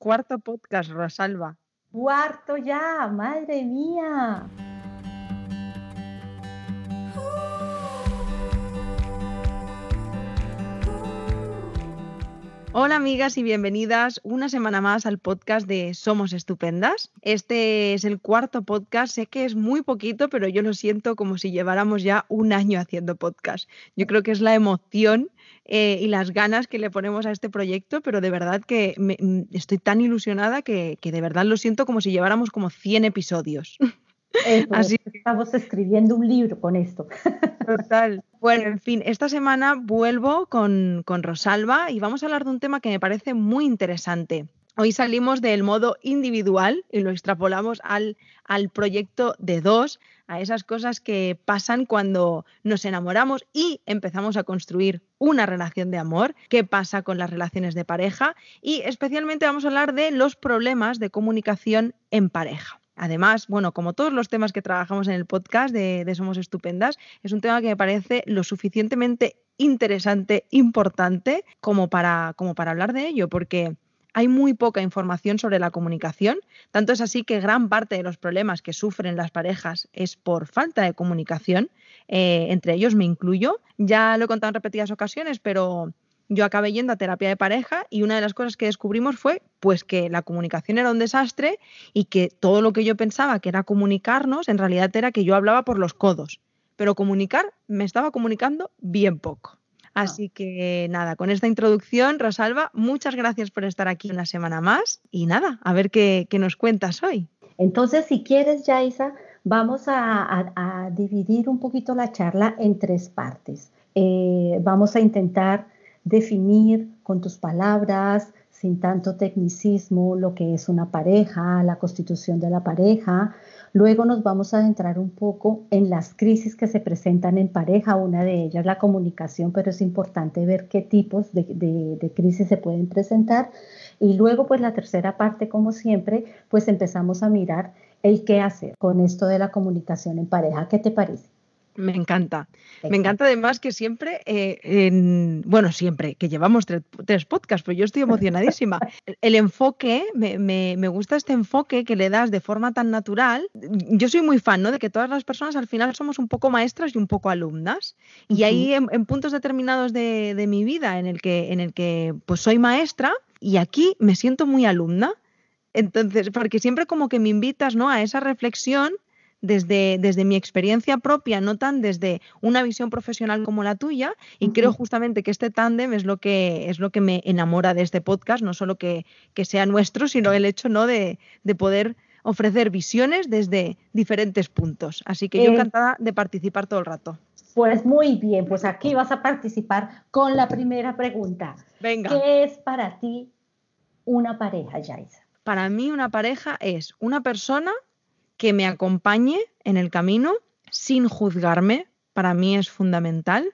cuarto podcast, Rosalba. Cuarto ya, madre mía. Hola amigas y bienvenidas una semana más al podcast de Somos Estupendas. Este es el cuarto podcast, sé que es muy poquito, pero yo lo siento como si lleváramos ya un año haciendo podcast. Yo creo que es la emoción eh, y las ganas que le ponemos a este proyecto, pero de verdad que mm, estoy tan ilusionada que, que de verdad lo siento como si lleváramos como 100 episodios. Así estamos escribiendo un libro con esto. Total. Bueno, en fin, esta semana vuelvo con, con Rosalba y vamos a hablar de un tema que me parece muy interesante. Hoy salimos del modo individual y lo extrapolamos al, al, proyecto de dos, a esas cosas que pasan cuando nos enamoramos y empezamos a construir una relación de amor, qué pasa con las relaciones de pareja y especialmente vamos a hablar de los problemas de comunicación en pareja. Además, bueno, como todos los temas que trabajamos en el podcast de, Somos Estupendas, es un tema que me parece lo suficientemente interesante, importante, como para, como para hablar de ello, porque hay muy poca información sobre la comunicación. Tanto es así que gran parte de los problemas que sufren las parejas es por falta de comunicación. Eh, entre ellos me incluyo. Ya lo he contado en repetidas ocasiones, pero yo acabé yendo a terapia de pareja y una de las cosas que descubrimos fue pues que la comunicación era un desastre y que todo lo que yo pensaba que era comunicarnos en realidad era que yo hablaba por los codos, pero comunicar me estaba comunicando bien poco. Ah. Así que nada, con esta introducción, Rosalba, muchas gracias por estar aquí una semana más y nada, a ver qué, nos cuentas hoy. Entonces, si quieres, Yaisa, vamos a, dividir un poquito la charla en tres partes. Eh, vamos a intentar definir con tus palabras, sin tanto tecnicismo, lo que es una pareja, la constitución de la pareja. Luego nos vamos a adentrar un poco en las crisis que se presentan en pareja, una de ellas la comunicación, pero es importante ver qué tipos de, de crisis se pueden presentar. Y luego, pues la tercera parte, como siempre, pues empezamos a mirar el qué hacer con esto de la comunicación en pareja. ¿Qué te parece? Me encanta. Me encanta además que siempre, eh, bueno, siempre, que llevamos tres, podcasts, pues yo estoy emocionadísima. El, enfoque, me, gusta este enfoque que le das de forma tan natural. Yo soy muy fan, ¿no? De que todas las personas al final somos un poco maestras y un poco alumnas. Y ahí en, puntos determinados de, de, mi vida en el que, en el que pues soy maestra y aquí me siento muy alumna. Entonces, porque siempre como que me invitas, ¿no? A esa reflexión desde, desde mi experiencia propia, no tan desde una visión profesional como la tuya. Y creo justamente que este tándem es lo que, es lo que me enamora de este podcast, no solo que, sea nuestro, sino el hecho ¿no? de, poder ofrecer visiones desde diferentes puntos. Así que yo eh, encantada de participar todo el rato. Pues muy bien, pues aquí vas a participar con la primera pregunta. Venga. ¿Qué es para ti una pareja, Yaisa? Para mí una pareja es una persona que me acompañe en el camino sin juzgarme, para mí es fundamental.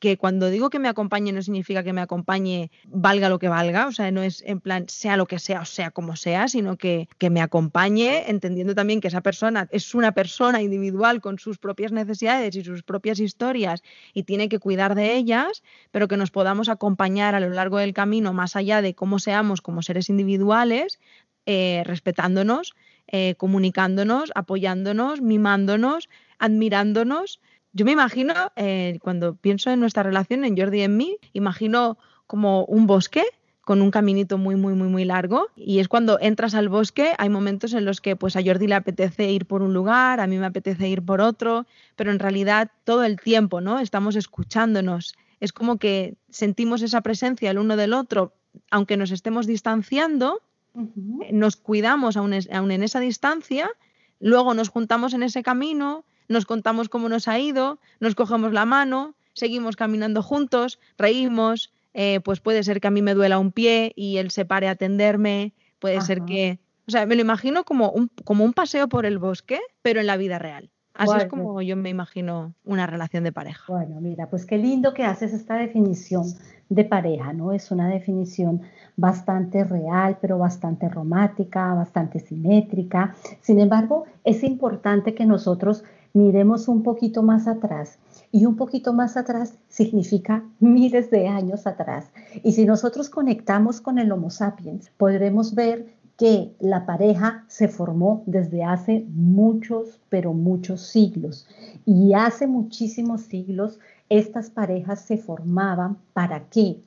Que cuando digo que me acompañe no significa que me acompañe valga lo que valga, o sea, no es en plan sea lo que sea o sea como sea, sino que, que me acompañe entendiendo también que esa persona es una persona individual con sus propias necesidades y sus propias historias y tiene que cuidar de ellas, pero que nos podamos acompañar a lo largo del camino más allá de cómo seamos como seres individuales, eh, respetándonos eh, comunicándonos, apoyándonos, mimándonos, admirándonos. Yo me imagino, eh, cuando pienso en nuestra relación, en Jordi y en mí, imagino como un bosque con un caminito muy, muy, muy, muy largo. Y es cuando entras al bosque, hay momentos en los que pues a Jordi le apetece ir por un lugar, a mí me apetece ir por otro, pero en realidad todo el tiempo, ¿no? Estamos escuchándonos. Es como que sentimos esa presencia el uno del otro, aunque nos estemos distanciando, nos cuidamos aún, en esa distancia, luego nos juntamos en ese camino, nos contamos cómo nos ha ido, nos cogemos la mano, seguimos caminando juntos, reímos, eh, pues puede ser que a mí me duela un pie y él se pare a atenderme, puede ser que... O sea, me lo imagino como un, como un paseo por el bosque, pero en la vida real. Así es como yo me imagino una relación de pareja. Bueno, mira, pues qué lindo que haces esta definición de pareja, ¿no? Es una definición bastante real, pero bastante romántica, bastante simétrica. Sin embargo, es importante que nosotros miremos un poquito más atrás. Y un poquito más atrás significa miles de años atrás. Y si nosotros conectamos con el Homo sapiens, podremos ver que la pareja se formó desde hace muchos, pero muchos siglos. Y hace muchísimos siglos estas parejas se formaban para qué?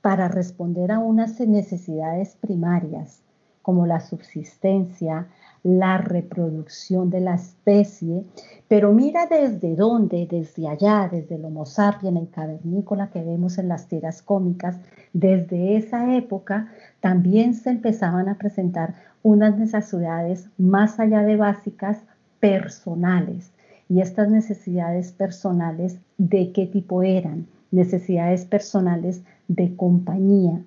Para responder a unas necesidades primarias como la subsistencia, la reproducción de la especie, pero mira desde dónde, desde allá, desde el Homo sapiens, el cavernícola que vemos en las tiras cómicas, desde esa época también se empezaban a presentar unas necesidades más allá de básicas personales. Y estas necesidades personales, ¿de qué tipo eran? Necesidades personales de compañía,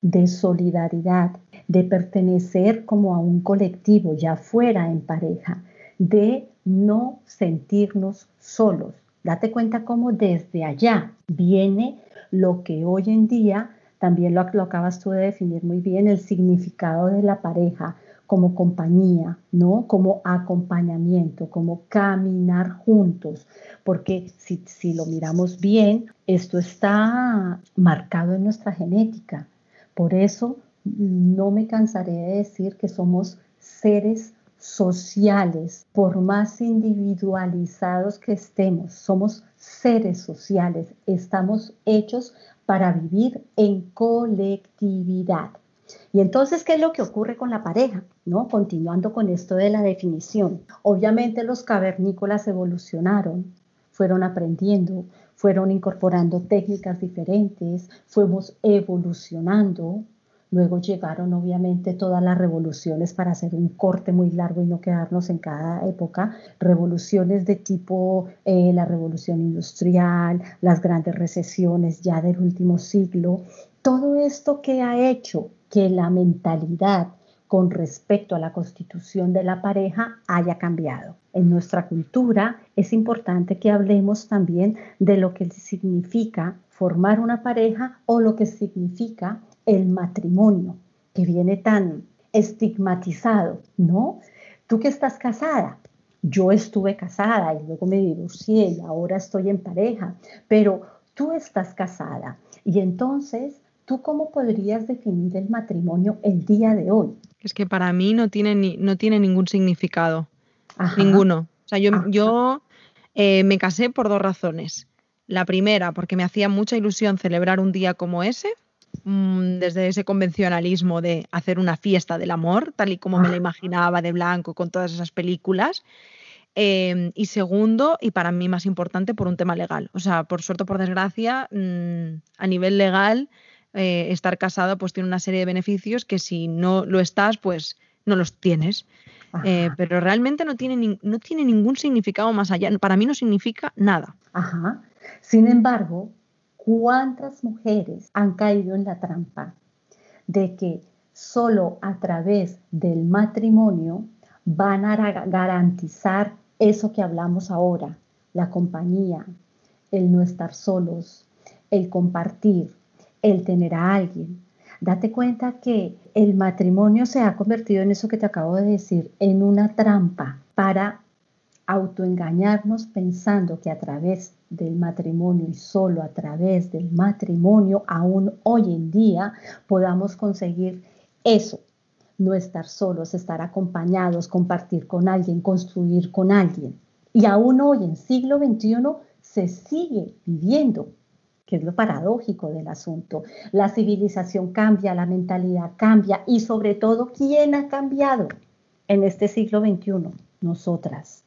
de solidaridad, de pertenecer como a un colectivo, ya fuera en pareja, de no sentirnos solos. Date cuenta cómo desde allá viene lo que hoy en día, también lo, acabas tú de definir muy bien, el significado de la pareja como compañía, ¿no? Como acompañamiento, como caminar juntos, porque si, si lo miramos bien, esto está marcado en nuestra genética. Por eso no me cansaré de decir que somos seres sociales, por más individualizados que estemos, somos seres sociales, estamos hechos para vivir en colectividad. Y entonces, ¿qué es lo que ocurre con la pareja? ¿No? Continuando con esto de la definición. Obviamente los cavernícolas evolucionaron, fueron aprendiendo, fueron incorporando técnicas diferentes, fuimos evolucionando. Luego llegaron obviamente todas las revoluciones para hacer un corte muy largo y no quedarnos en cada época. Revoluciones de tipo eh, la revolución industrial, las grandes recesiones ya del último siglo. Todo esto que ha hecho que la mentalidad con respecto a la constitución de la pareja haya cambiado. En nuestra cultura es importante que hablemos también de lo que significa formar una pareja o lo que significa el matrimonio, que viene tan estigmatizado, ¿no? Tú que estás casada, yo estuve casada y luego me divorcié y ahora estoy en pareja, pero tú estás casada y entonces ¿Tú cómo podrías definir el matrimonio el día de hoy? Es que para mí no tiene, ni, no tiene ningún significado. Ninguno. O sea, yo, yo eh, me casé por dos razones. La primera, porque me hacía mucha ilusión celebrar un día como ese, mm, desde ese convencionalismo de hacer una fiesta del amor, tal y como me la imaginaba de blanco con todas esas películas. Em, y segundo, y para mí más importante, por un tema legal. O sea, por suerte o por desgracia, mm, a nivel legal, eh, estar casado pues tiene una serie de beneficios que si no lo estás, pues no los tienes. Eh, pero realmente no tiene, no tiene ningún significado más allá. Para mí no significa nada. Ajá. Sin embargo, ¿cuántas mujeres han caído en la trampa de que solo a través del matrimonio van a garantizar eso que hablamos ahora, la compañía, el no estar solos, el compartir, el tener a alguien. Date cuenta que el matrimonio se ha convertido en eso que te acabo de decir, en una trampa para autoengañarnos pensando que a través del matrimonio y solo a través del matrimonio, aún hoy en día, podamos conseguir eso, no estar solos, estar acompañados, compartir con alguien, construir con alguien. Y aún hoy, en siglo XXI, se sigue viviendo que es lo paradójico del asunto. La civilización cambia, la mentalidad cambia y sobre todo, ¿quién ha cambiado en este siglo XXI? Nosotras.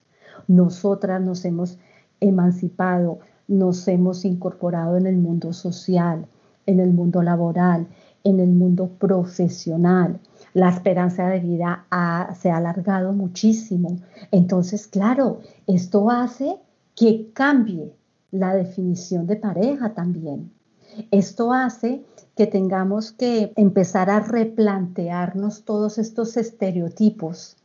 Nosotras nos hemos emancipado, nos hemos incorporado en el mundo social, en el mundo laboral, en el mundo profesional. La esperanza de vida se ha alargado muchísimo. Entonces, claro, esto hace que cambie la definición de pareja también. Esto hace que tengamos que empezar a replantearnos todos estos estereotipos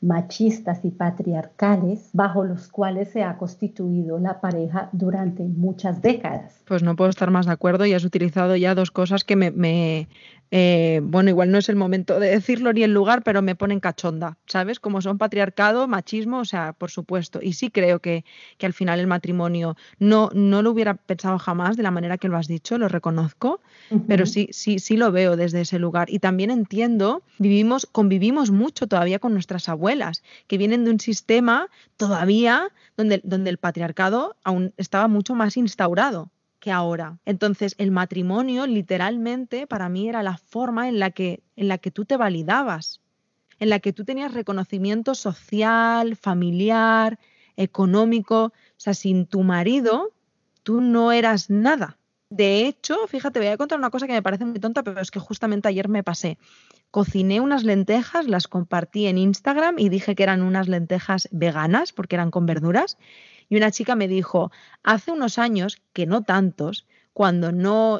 machistas y patriarcales bajo los cuales se ha constituido la pareja durante muchas décadas. Pues no puedo estar más de acuerdo y has utilizado ya dos cosas que me, eh, bueno, igual no es el momento de decirlo ni el lugar, pero me ponen cachonda, ¿sabes? Como son patriarcado, machismo, o sea, por supuesto. Y sí creo que, que al final el matrimonio no, no lo hubiera pensado jamás de la manera que lo has dicho, lo reconozco, pero sí, sí, sí lo veo desde ese lugar. Y también entiendo, vivimos, convivimos mucho todavía con nuestras abuelas, que vienen de un sistema todavía donde, donde el patriarcado aún estaba mucho más instaurado que ahora. Entonces, el matrimonio literalmente para mí era la forma en la que, en la que tú te validabas, en la que tú tenías reconocimiento social, familiar, económico. O sea, sin tu marido, tú no eras nada. De hecho, fíjate, voy a contar una cosa que me parece muy tonta, pero es que justamente ayer me pasé. Cociné unas lentejas, las compartí en Instagram y dije que eran unas lentejas veganas porque eran con verduras. Y una chica me dijo, hace unos años, que no tantos, cuando no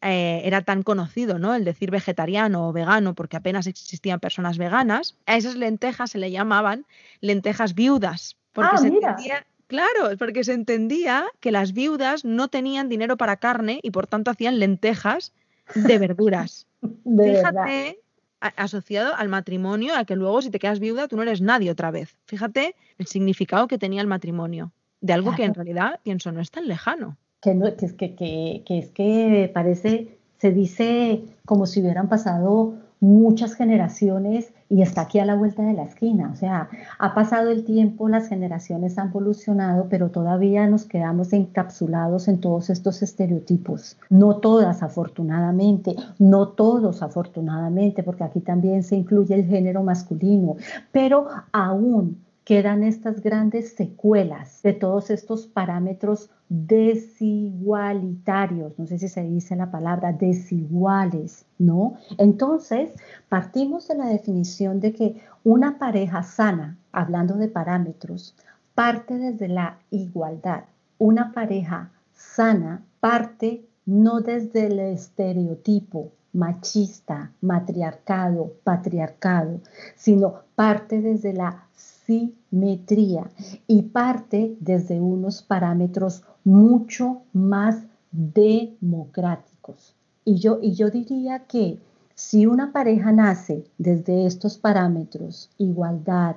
eh, era tan conocido, ¿no? El decir vegetariano o vegano, porque apenas existían personas veganas, a esas lentejas se le llamaban lentejas viudas. Porque ah, se entendía, claro, porque se entendía que las viudas no tenían dinero para carne y por tanto hacían lentejas de verduras. Fíjate, asociado al matrimonio, a que luego si te quedas viuda tú no eres nadie otra vez. Fíjate el significado que tenía el matrimonio, de algo que en realidad pienso no es tan lejano. Que, no, que, es que, que, que es que parece, se dice como si hubieran pasado muchas generaciones y está aquí a la vuelta de la esquina. O sea, ha pasado el tiempo, las generaciones han evolucionado, pero todavía nos quedamos encapsulados en todos estos estereotipos. No todas, afortunadamente, no todos, afortunadamente, porque aquí también se incluye el género masculino, pero aún quedan estas grandes secuelas de todos estos parámetros desigualitarios, no sé si se dice la palabra desiguales, ¿no? Entonces, partimos de la definición de que una pareja sana, hablando de parámetros, parte desde la igualdad. Una pareja sana parte no desde el estereotipo machista, matriarcado, patriarcado, sino parte desde la simetría y parte desde unos parámetros mucho más democráticos. Y yo, y yo diría que si una pareja nace desde estos parámetros, igualdad,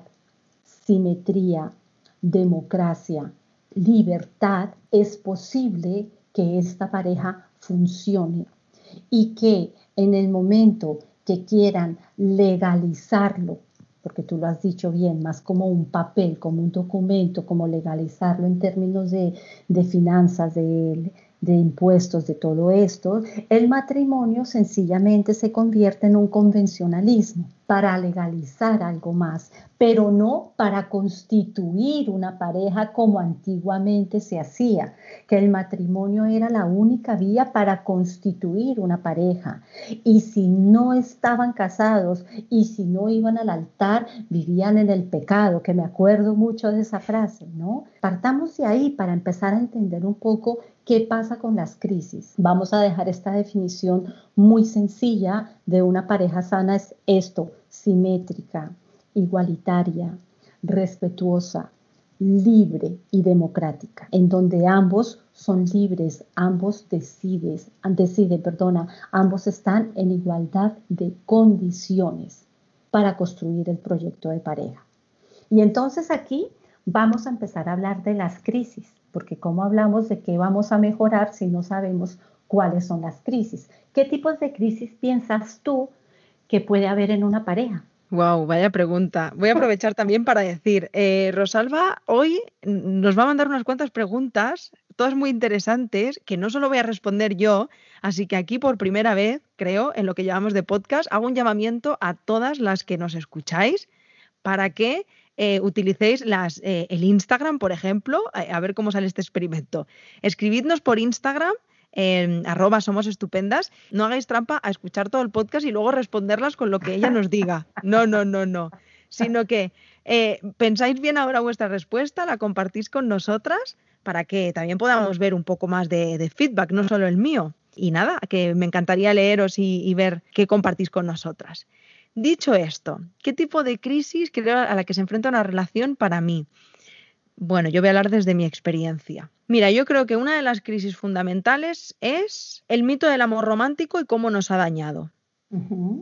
simetría, democracia, libertad, es posible que esta pareja funcione y que en el momento que quieran legalizarlo porque tú lo has dicho bien, más como un papel, como un documento, como legalizarlo en términos de, de finanzas, de, de impuestos, de todo esto, el matrimonio sencillamente se convierte en un convencionalismo para legalizar algo más, pero no para constituir una pareja como antiguamente se hacía, que el matrimonio era la única vía para constituir una pareja. Y si no estaban casados y si no iban al altar, vivían en el pecado, que me acuerdo mucho de esa frase, ¿no? Partamos de ahí para empezar a entender un poco ¿Qué pasa con las crisis? Vamos a dejar esta definición muy sencilla de una pareja sana es esto, simétrica, igualitaria, respetuosa, libre y democrática, en donde ambos son libres, ambos deciden, decide, perdona, ambos están en igualdad de condiciones para construir el proyecto de pareja. Y entonces aquí vamos a empezar a hablar de las crisis porque ¿cómo hablamos de qué vamos a mejorar si no sabemos cuáles son las crisis? ¿Qué tipos de crisis piensas tú que puede haber en una pareja? Wow, vaya pregunta. Voy a aprovechar también para decir, eh, Rosalba hoy nos va a mandar unas cuantas preguntas, todas muy interesantes, que no solo voy a responder yo, así que aquí por primera vez, creo, en lo que llamamos de podcast, hago un llamamiento a todas las que nos escucháis para que eh, utilicéis las, eh, el Instagram, por ejemplo, a, ver cómo sale este experimento. Escribidnos por Instagram en arroba somos estupendas, no hagáis trampa a escuchar todo el podcast y luego responderlas con lo que ella nos diga. No, no, no, no. Sino que eh, pensáis bien ahora vuestra respuesta, la compartís con nosotras para que también podamos ver un poco más de, feedback, no solo el mío. Y nada, que me encantaría leeros y ver qué compartís con nosotras. Dicho esto, ¿qué tipo de crisis creo a la que se enfrenta una relación para mí? Bueno, yo voy a hablar desde mi experiencia. Mira, yo creo que una de las crisis fundamentales es el mito del amor romántico y cómo nos ha dañado.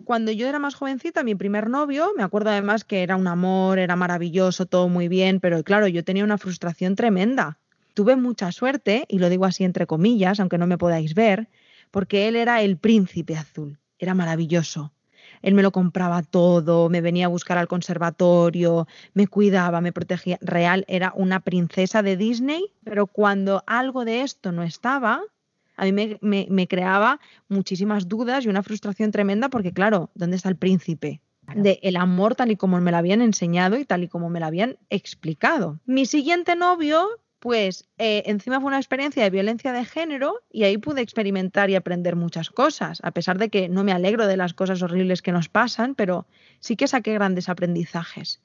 Cuando yo era más jovencita, mi primer novio, me acuerdo además que era un amor, era maravilloso, todo muy bien, pero claro, yo tenía una frustración tremenda. Tuve mucha suerte, y lo digo así entre comillas, aunque no me podáis ver, porque él era el príncipe azul, era maravilloso. Él me lo compraba todo, me venía a buscar al conservatorio, me cuidaba, me protegía. Real era una princesa de Disney, pero cuando algo de esto no estaba, a mí me, creaba muchísimas dudas y una frustración tremenda porque, claro, ¿dónde está el príncipe? de el amor tal y como me lo habían enseñado y tal y como me lo habían explicado. Mi siguiente novio pues eh, encima fue una experiencia de violencia de género y ahí pude experimentar y aprender muchas cosas, a pesar de que no me alegro de las cosas horribles que nos pasan, pero sí que saqué grandes aprendizajes.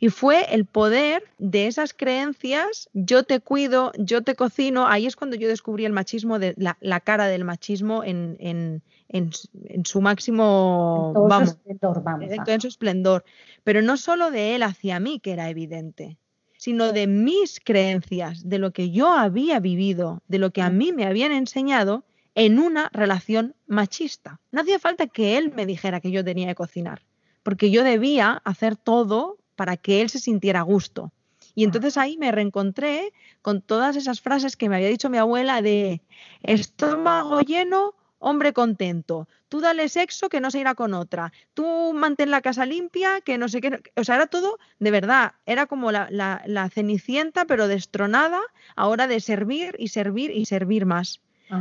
Y fue el poder de esas creencias, yo te cuido, yo te cocino, ahí es cuando yo descubrí el machismo, de, la, cara del machismo en, en, en, su máximo, vamos, esplendor, vamos, en su esplendor, pero no solo de él hacia mí, que era evidente, sino de mis creencias, de lo que yo había vivido, de lo que a mí me habían enseñado en una relación machista. No hacía falta que él me dijera que yo tenía que cocinar, porque yo debía hacer todo para que él se sintiera a gusto. Y entonces ahí me reencontré con todas esas frases que me había dicho mi abuela de estómago lleno, hombre contento, tú dale sexo que no se irá con otra, tú mantén la casa limpia, que no sé qué, o sea, era todo, de verdad, era como la, la, cenicienta, pero destronada, ahora de servir y servir y servir más.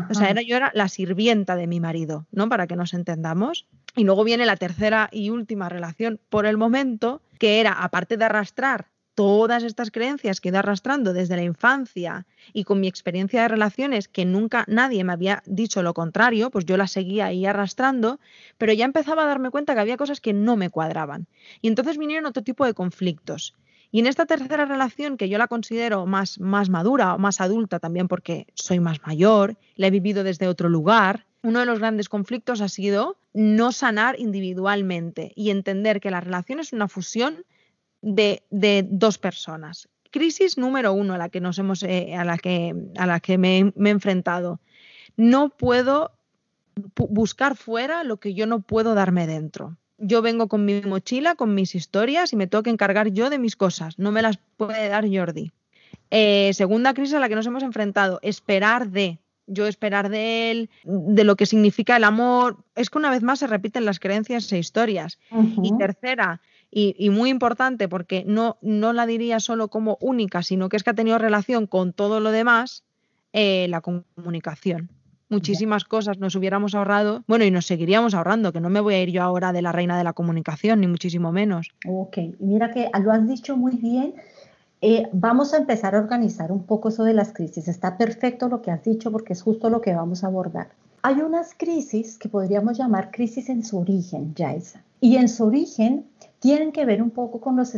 O sea, era, yo era la sirvienta de mi marido, ¿no? Para que nos entendamos. Y luego viene la tercera y última relación por el momento, que era, aparte de arrastrar todas estas creencias que he ido arrastrando desde la infancia y con mi experiencia de relaciones que nunca nadie me había dicho lo contrario, pues yo las seguía ahí arrastrando, pero ya empezaba a darme cuenta que había cosas que no me cuadraban. Y entonces vinieron otro tipo de conflictos. Y en esta tercera relación, que yo la considero más, más madura o más adulta también porque soy más mayor, la he vivido desde otro lugar, uno de los grandes conflictos ha sido no sanar individualmente y entender que la relación es una fusión de, dos personas. Crisis número uno a la que nos hemos, eh, a la que, a la que me, he enfrentado. No puedo buscar fuera lo que yo no puedo darme dentro. Yo vengo con mi mochila, con mis historias y me tengo que encargar yo de mis cosas. No me las puede dar Jordi. Eh, segunda crisis a la que nos hemos enfrentado, esperar de, yo esperar de él, de lo que significa el amor. Es que una vez más se repiten las creencias e historias. Y tercera, y, muy importante porque no, no la diría solo como única, sino que es que ha tenido relación con todo lo demás, eh, la comunicación. Muchísimas cosas nos hubiéramos ahorrado, bueno, y nos seguiríamos ahorrando, que no me voy a ir yo ahora de la reina de la comunicación, ni muchísimo menos. Ok, mira que lo has dicho muy bien. Eh, vamos a empezar a organizar un poco eso de las crisis. Está perfecto lo que has dicho porque es justo lo que vamos a abordar. Hay unas crisis que podríamos llamar crisis en su origen, Jaisa. Y en su origen tienen que ver un poco con, los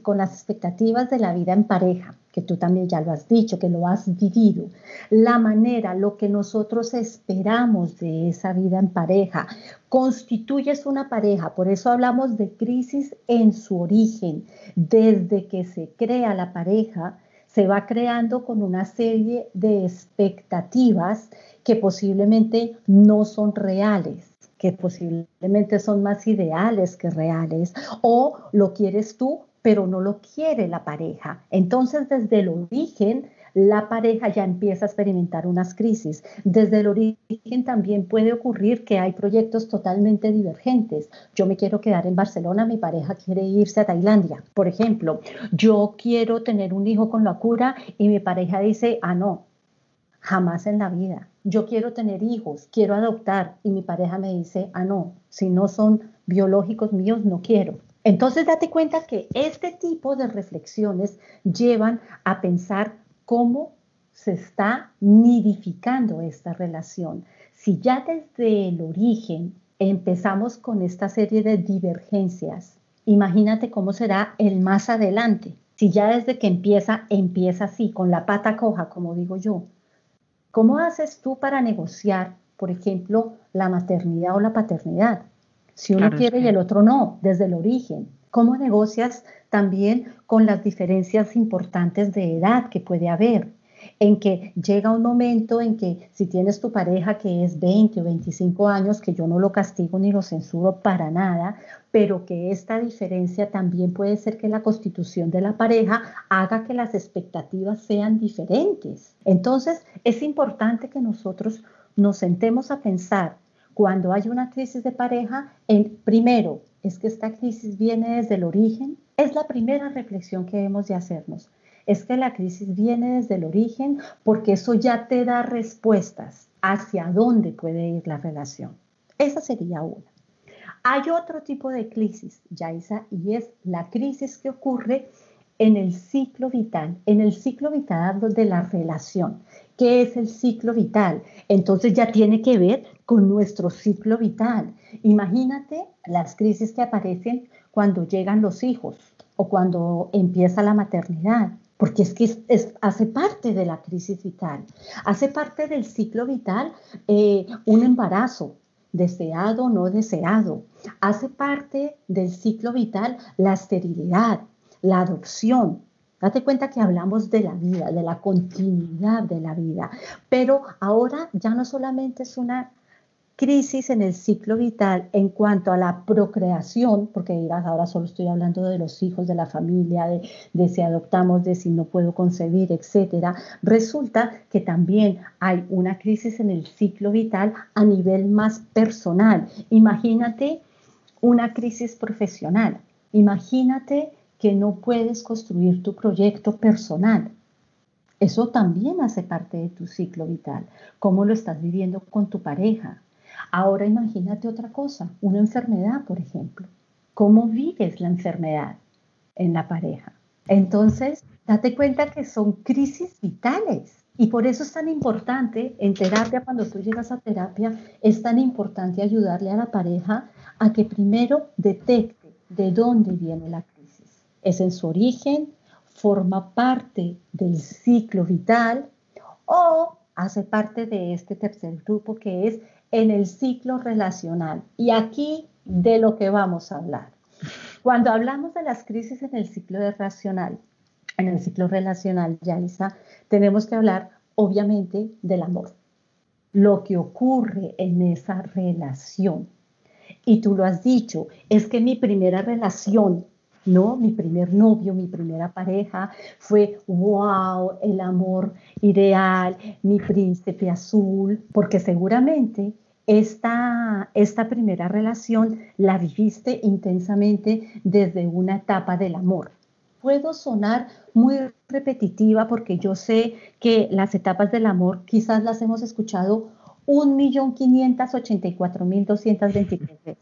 con las expectativas de la vida en pareja, que tú también ya lo has dicho, que lo has vivido. La manera, lo que nosotros esperamos de esa vida en pareja, constituyes una pareja, por eso hablamos de crisis en su origen. Desde que se crea la pareja, se va creando con una serie de expectativas que posiblemente no son reales que posiblemente son más ideales que reales, o lo quieres tú, pero no lo quiere la pareja. Entonces, desde el origen, la pareja ya empieza a experimentar unas crisis. Desde el origen también puede ocurrir que hay proyectos totalmente divergentes. Yo me quiero quedar en Barcelona, mi pareja quiere irse a Tailandia. Por ejemplo, yo quiero tener un hijo con la cura y mi pareja dice, ah, no, jamás en la vida yo quiero tener hijos, quiero adoptar y mi pareja me dice, ah, no, si no son biológicos míos, no quiero. Entonces date cuenta que este tipo de reflexiones llevan a pensar cómo se está nidificando esta relación. Si ya desde el origen empezamos con esta serie de divergencias, imagínate cómo será el más adelante. Si ya desde que empieza, empieza así, con la pata coja, como digo yo, ¿Cómo haces tú para negociar, por ejemplo, la maternidad o la paternidad? Si uno quiere y el otro no, desde el origen. ¿Cómo negocias también con las diferencias importantes de edad que puede haber? En que llega un momento en que si tienes tu pareja que es 20 o 25 años, que yo no lo castigo ni lo censuro para nada, pero que esta diferencia también puede ser que la constitución de la pareja haga que las expectativas sean diferentes. Entonces, es importante que nosotros nos sentemos a pensar cuando hay una crisis de pareja, en, primero, es que esta crisis viene desde el origen. Es la primera reflexión que debemos de hacernos es que la crisis viene desde el origen porque eso ya te da respuestas hacia dónde puede ir la relación. Esa sería una. Hay otro tipo de crisis, Yaisa, y es la crisis que ocurre en el ciclo vital, en el ciclo vital de la relación. ¿Qué es el ciclo vital? Entonces ya tiene que ver con nuestro ciclo vital. Imagínate las crisis que aparecen cuando llegan los hijos o cuando empieza la maternidad porque es que hace parte de la crisis vital, hace parte del ciclo vital eh, un embarazo, deseado o no deseado, hace parte del ciclo vital la esterilidad, la adopción. Date cuenta que hablamos de la vida, de la continuidad de la vida, pero ahora ya no solamente es una crisis en el ciclo vital en cuanto a la procreación, porque dirás, ahora solo estoy hablando de los hijos, de la familia, de, si adoptamos, de si no puedo concebir, etcétera, resulta que también hay una crisis en el ciclo vital a nivel más personal. Imagínate una crisis profesional. Imagínate que no puedes construir tu proyecto personal. Eso también hace parte de tu ciclo vital. ¿Cómo lo estás viviendo con tu pareja? Ahora imagínate otra cosa, una enfermedad, por ejemplo. ¿Cómo vives la enfermedad en la pareja? Entonces, date cuenta que son crisis vitales. Y por eso es tan importante en terapia, cuando tú llegas a terapia, es tan importante ayudarle a la pareja a que primero detecte de dónde viene la crisis. ¿Es en su origen? ¿Forma parte del ciclo vital? ¿O hace parte de este tercer grupo que es en el ciclo relacional. Y aquí de lo que vamos a hablar. Cuando hablamos de las crisis en el ciclo relacional, en el ciclo relacional, Yaisa, tenemos que hablar obviamente del amor, lo que ocurre en esa relación. Y tú lo has dicho, es que mi primera relación, ¿no? Mi primer novio, mi primera pareja fue, wow, el amor ideal, mi príncipe azul, porque seguramente esta, esta primera relación la viviste intensamente desde una etapa del amor. Puedo sonar muy repetitiva porque yo sé que las etapas del amor quizás las hemos escuchado 1.584.223 veces.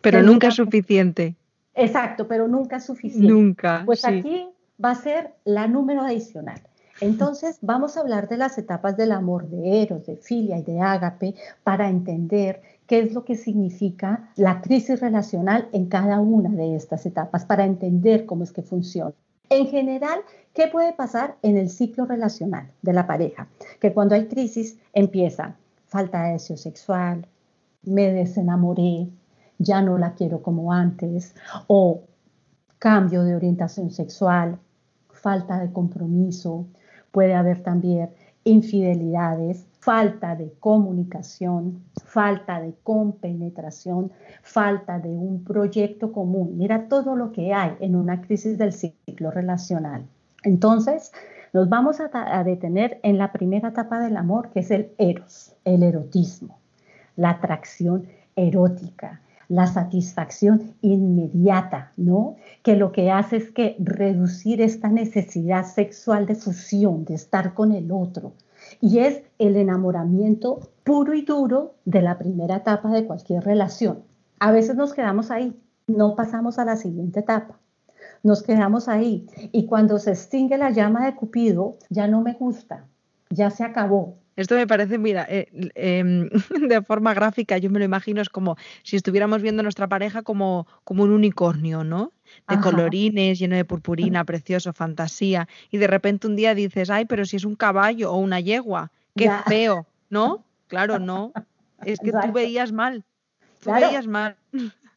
Pero nunca es suficiente. Exacto, pero nunca es suficiente. Nunca. Pues aquí va a ser la número adicional. Entonces, vamos a hablar de las etapas del amor de Eros, de Filia y de Ágape para entender qué es lo que significa la crisis relacional en cada una de estas etapas, para entender cómo es que funciona. En general, ¿qué puede pasar en el ciclo relacional de la pareja? Que cuando hay crisis empieza falta de deseo sexual, me desenamoré, ya no la quiero como antes, o cambio de orientación sexual, falta de compromiso, puede haber también infidelidades, falta de comunicación, falta de compenetración, falta de un proyecto común. Mira todo lo que hay en una crisis del ciclo relacional. Entonces, nos vamos a, detener en la primera etapa del amor, que es el eros, el erotismo, la atracción erótica, la satisfacción inmediata, ¿no? Que lo que hace es que reducir esta necesidad sexual de fusión, de estar con el otro. Y es el enamoramiento puro y duro de la primera etapa de cualquier relación. A veces nos quedamos ahí, no pasamos a la siguiente etapa. Nos quedamos ahí y cuando se extingue la llama de Cupido, ya no me gusta, ya se acabó, esto me parece, mira, eh, em, de forma gráfica, yo me lo imagino, es como si estuviéramos viendo a nuestra pareja como, como un unicornio, ¿no? De colorines, lleno de purpurina, precioso, fantasía. Y de repente un día dices, ay, pero si es un caballo o una yegua, qué feo, ¿no? Claro, no. Es que tú veías mal. Tú veías mal.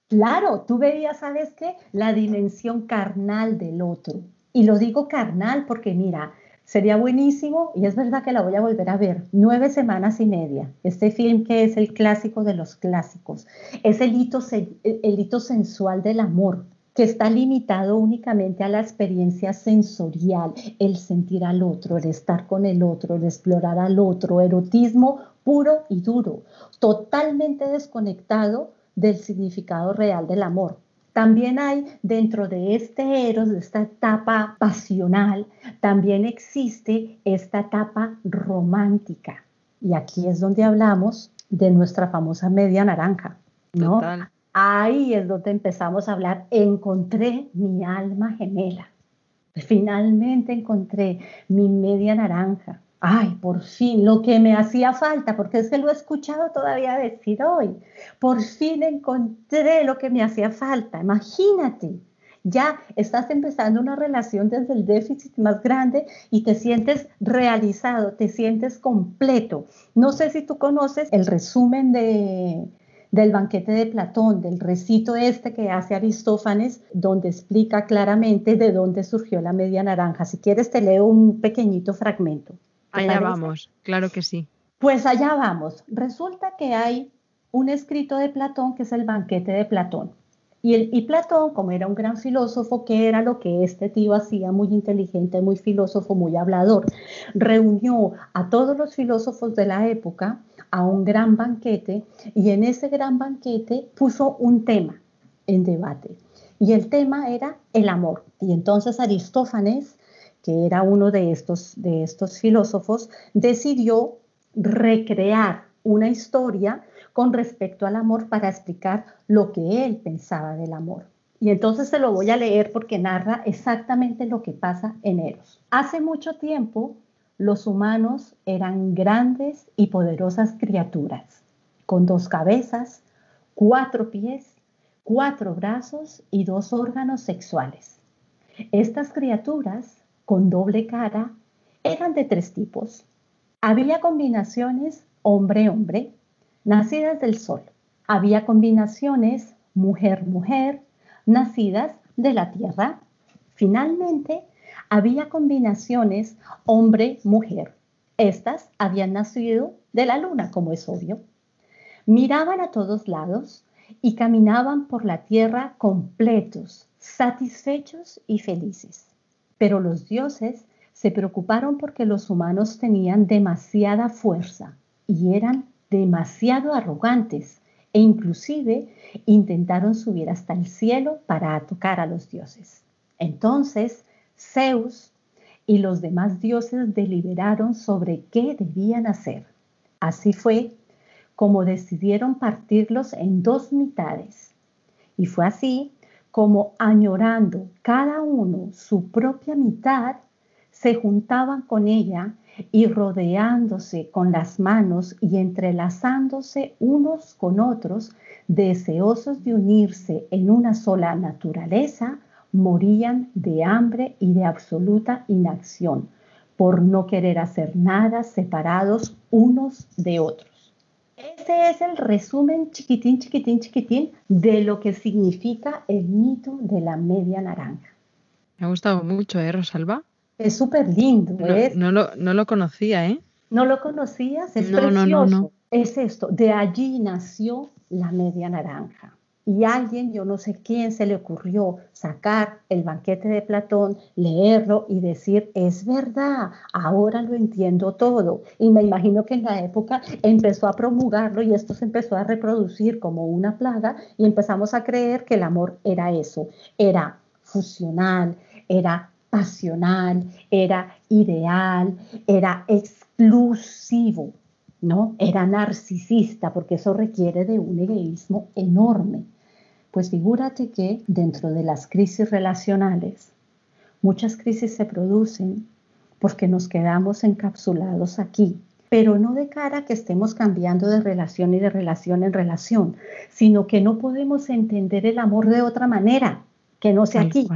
Claro, tú veías, ¿sabes qué? La dimensión carnal del otro. Y lo digo carnal porque mira, sería buenísimo, y es verdad que la voy a volver a ver, nueve semanas y media. Este film que es el clásico de los clásicos. Es el hito, hito sensual del amor que está limitado únicamente a la experiencia sensorial, el sentir al otro, el estar con el otro, el explorar al otro, erotismo puro y duro, totalmente desconectado del significado real del amor. También hay dentro de este eros, de esta etapa pasional, también existe esta etapa romántica. Y aquí es donde hablamos de nuestra famosa media naranja, ¿no? ahí es donde empezamos a hablar, encontré mi alma gemela. Finalmente encontré mi media naranja. Ay, por fin, lo que me hacía falta, porque es que lo he escuchado todavía decir hoy. Por fin encontré lo que me hacía falta. Imagínate, ya estás empezando una relación desde el déficit más grande y te sientes realizado, te sientes completo. No sé si tú conoces el resumen de del banquete de Platón, del recito este que hace Aristófanes, donde explica claramente de dónde surgió la media naranja. Si quieres, te leo un pequeñito fragmento. Allá vamos, claro que sí. Pues allá vamos. Resulta que hay un escrito de Platón que es el banquete de Platón. Y, el, y Platón, como era un gran filósofo, que era lo que este tío hacía, muy inteligente, muy filósofo, muy hablador, reunió a todos los filósofos de la época a un gran banquete y en ese gran banquete puso un tema en debate. Y el tema era el amor. Y entonces Aristófanes, que era uno de estos, de estos filósofos, decidió recrear una historia con respecto al amor para explicar lo que él pensaba del amor. Y entonces se lo voy a leer porque narra exactamente lo que pasa en Eros. Hace mucho tiempo los humanos eran grandes y poderosas criaturas, con dos cabezas, cuatro pies, cuatro brazos y dos órganos sexuales. Estas criaturas, con doble cara, eran de tres tipos. Había combinaciones hombre-hombre, nacidas del sol. Había combinaciones mujer-mujer, nacidas de la tierra. Finalmente, había combinaciones hombre-mujer. Estas habían nacido de la luna, como es obvio. Miraban a todos lados y caminaban por la tierra completos, satisfechos y felices. Pero los dioses se preocuparon porque los humanos tenían demasiada fuerza y eran demasiado arrogantes e inclusive intentaron subir hasta el cielo para tocar a los dioses. Entonces Zeus y los demás dioses deliberaron sobre qué debían hacer. Así fue como decidieron partirlos en dos mitades. Y fue así como añorando cada uno su propia mitad, se juntaban con ella y rodeándose con las manos y entrelazándose unos con otros, deseosos de unirse en una sola naturaleza, morían de hambre y de absoluta inacción, por no querer hacer nada separados unos de otros. Este es el resumen chiquitín, chiquitín, chiquitín de lo que significa el mito de la media naranja. Me ha gustado mucho, ¿eh, Rosalba? Es súper lindo. No, no, lo, conocía, ¿eh? ¿No lo conocías? Es precioso. Es esto. De allí nació la media naranja. Y alguien, yo no sé quién, se le ocurrió sacar el banquete de Platón, leerlo y decir, es verdad, ahora lo entiendo todo. Y me imagino que en la época empezó a promulgarlo y esto se empezó a reproducir como una plaga y empezamos a creer que el amor era eso, era fusional, era pasional, era ideal, era exclusivo, ¿no? Era narcisista, porque eso requiere de un egoísmo enorme. Pues figúrate que dentro de las crisis relacionales, muchas crisis se producen porque nos quedamos encapsulados aquí, pero no de cara a que estemos cambiando de relación y de relación en relación, sino que no podemos entender el amor de otra manera, que no sea aquí.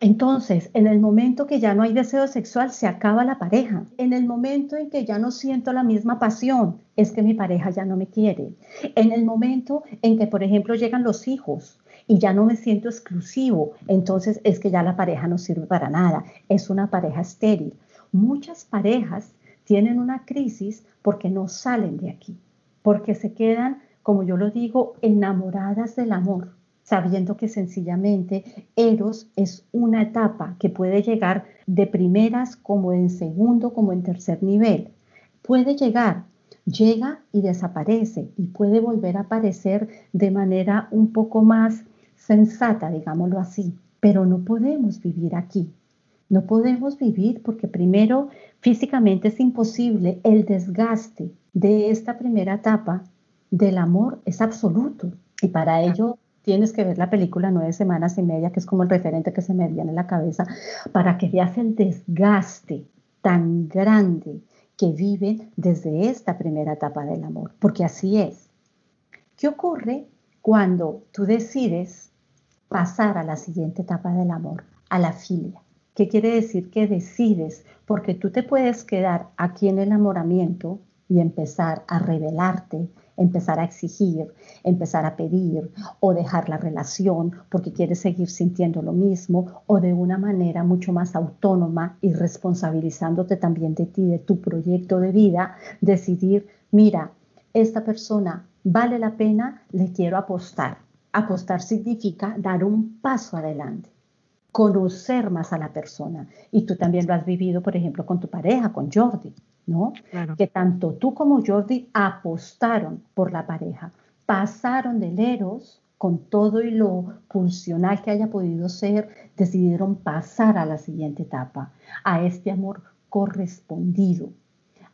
Entonces, en el momento que ya no hay deseo sexual, se acaba la pareja. En el momento en que ya no siento la misma pasión, es que mi pareja ya no me quiere. En el momento en que, por ejemplo, llegan los hijos y ya no me siento exclusivo, entonces es que ya la pareja no sirve para nada. Es una pareja estéril. Muchas parejas tienen una crisis porque no salen de aquí, porque se quedan, como yo lo digo, enamoradas del amor, sabiendo que sencillamente Eros es una etapa que puede llegar de primeras como en segundo, como en tercer nivel. Puede llegar, llega y desaparece y puede volver a aparecer de manera un poco más sensata, digámoslo así, pero no podemos vivir aquí. No podemos vivir porque primero físicamente es imposible. El desgaste de esta primera etapa del amor es absoluto. Y para ello tienes que ver la película Nueve Semanas y Media, que es como el referente que se me viene en la cabeza, para que veas el desgaste tan grande que viven desde esta primera etapa del amor. Porque así es. ¿Qué ocurre cuando tú decides pasar a la siguiente etapa del amor, a la filia? ¿Qué quiere decir que decides? Porque tú te puedes quedar aquí en el enamoramiento y empezar a rebelarte, empezar a exigir, empezar a pedir o dejar la relación porque quieres seguir sintiendo lo mismo o de una manera mucho más autónoma y responsabilizándote también de ti, de tu proyecto de vida, decidir, mira, esta persona vale la pena, le quiero apostar. Apostar significa dar un paso adelante conocer más a la persona. Y tú también lo has vivido, por ejemplo, con tu pareja, con Jordi, ¿no? Que tanto tú como Jordi apostaron por la pareja, pasaron del eros con todo y lo funcional que haya podido ser, decidieron pasar a la siguiente etapa, a este amor correspondido,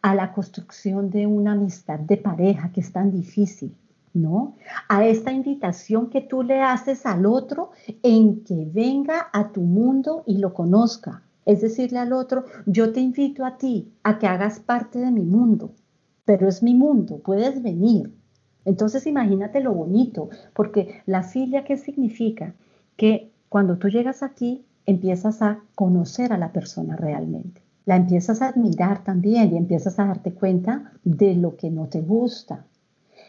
a la construcción de una amistad de pareja que es tan difícil, ¿no? A esta invitación que tú le haces al otro en que venga a tu mundo y lo conozca. Es decirle al otro, yo te invito a ti a que hagas parte de mi mundo, pero es mi mundo, puedes venir. Entonces imagínate lo bonito, porque la filia, ¿qué significa? Que cuando tú llegas aquí, empiezas a conocer a la persona realmente. La empiezas a admirar también y empiezas a darte cuenta de lo que no te gusta,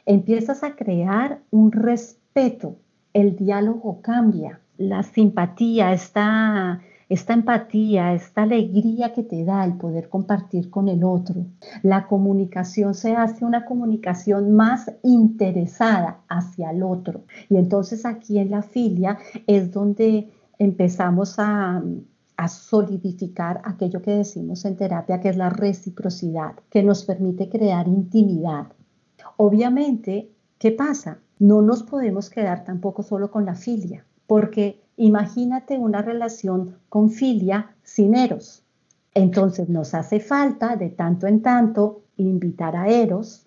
empiezas a crear un respeto, el diálogo cambia, la simpatía, esta, esta empatía, esta alegría que te da el poder compartir con el otro. La comunicación se hace una comunicación más interesada hacia el otro. Y entonces aquí en la filia es donde empezamos a, solidificar aquello que decimos en terapia, que es la reciprocidad, que nos permite crear intimidad, Obviamente, ¿qué pasa? No nos podemos quedar tampoco solo con la filia, porque imagínate una relación con filia sin eros. Entonces nos hace falta de tanto en tanto invitar a Eros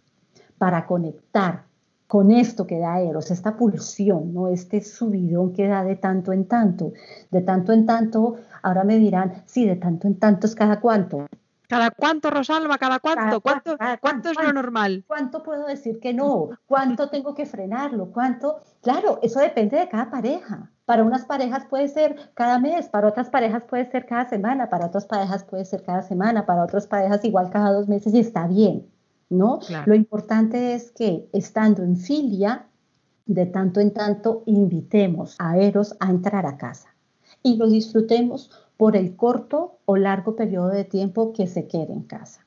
para conectar con esto que da Eros, esta pulsión, ¿no? este subidón que da de tanto en tanto. De tanto en tanto, ahora me dirán, sí, de tanto en tanto es cada cuánto. ¿Cada cuánto, Rosalba? ¿Cada cuánto? ¿Cuánto, ¿cuánto es lo normal? ¿Cuánto puedo decir que no? ¿Cuánto tengo que frenarlo? ¿Cuánto? Claro, eso depende de cada pareja. Para unas parejas puede ser cada mes, para otras parejas puede ser cada semana, para otras parejas puede ser cada semana, para otras parejas igual cada dos meses y está bien, ¿no? Lo importante es que estando en filia, de tanto en tanto invitemos a Eros a entrar a casa y lo disfrutemos por el corto o largo periodo de tiempo que se quede en casa.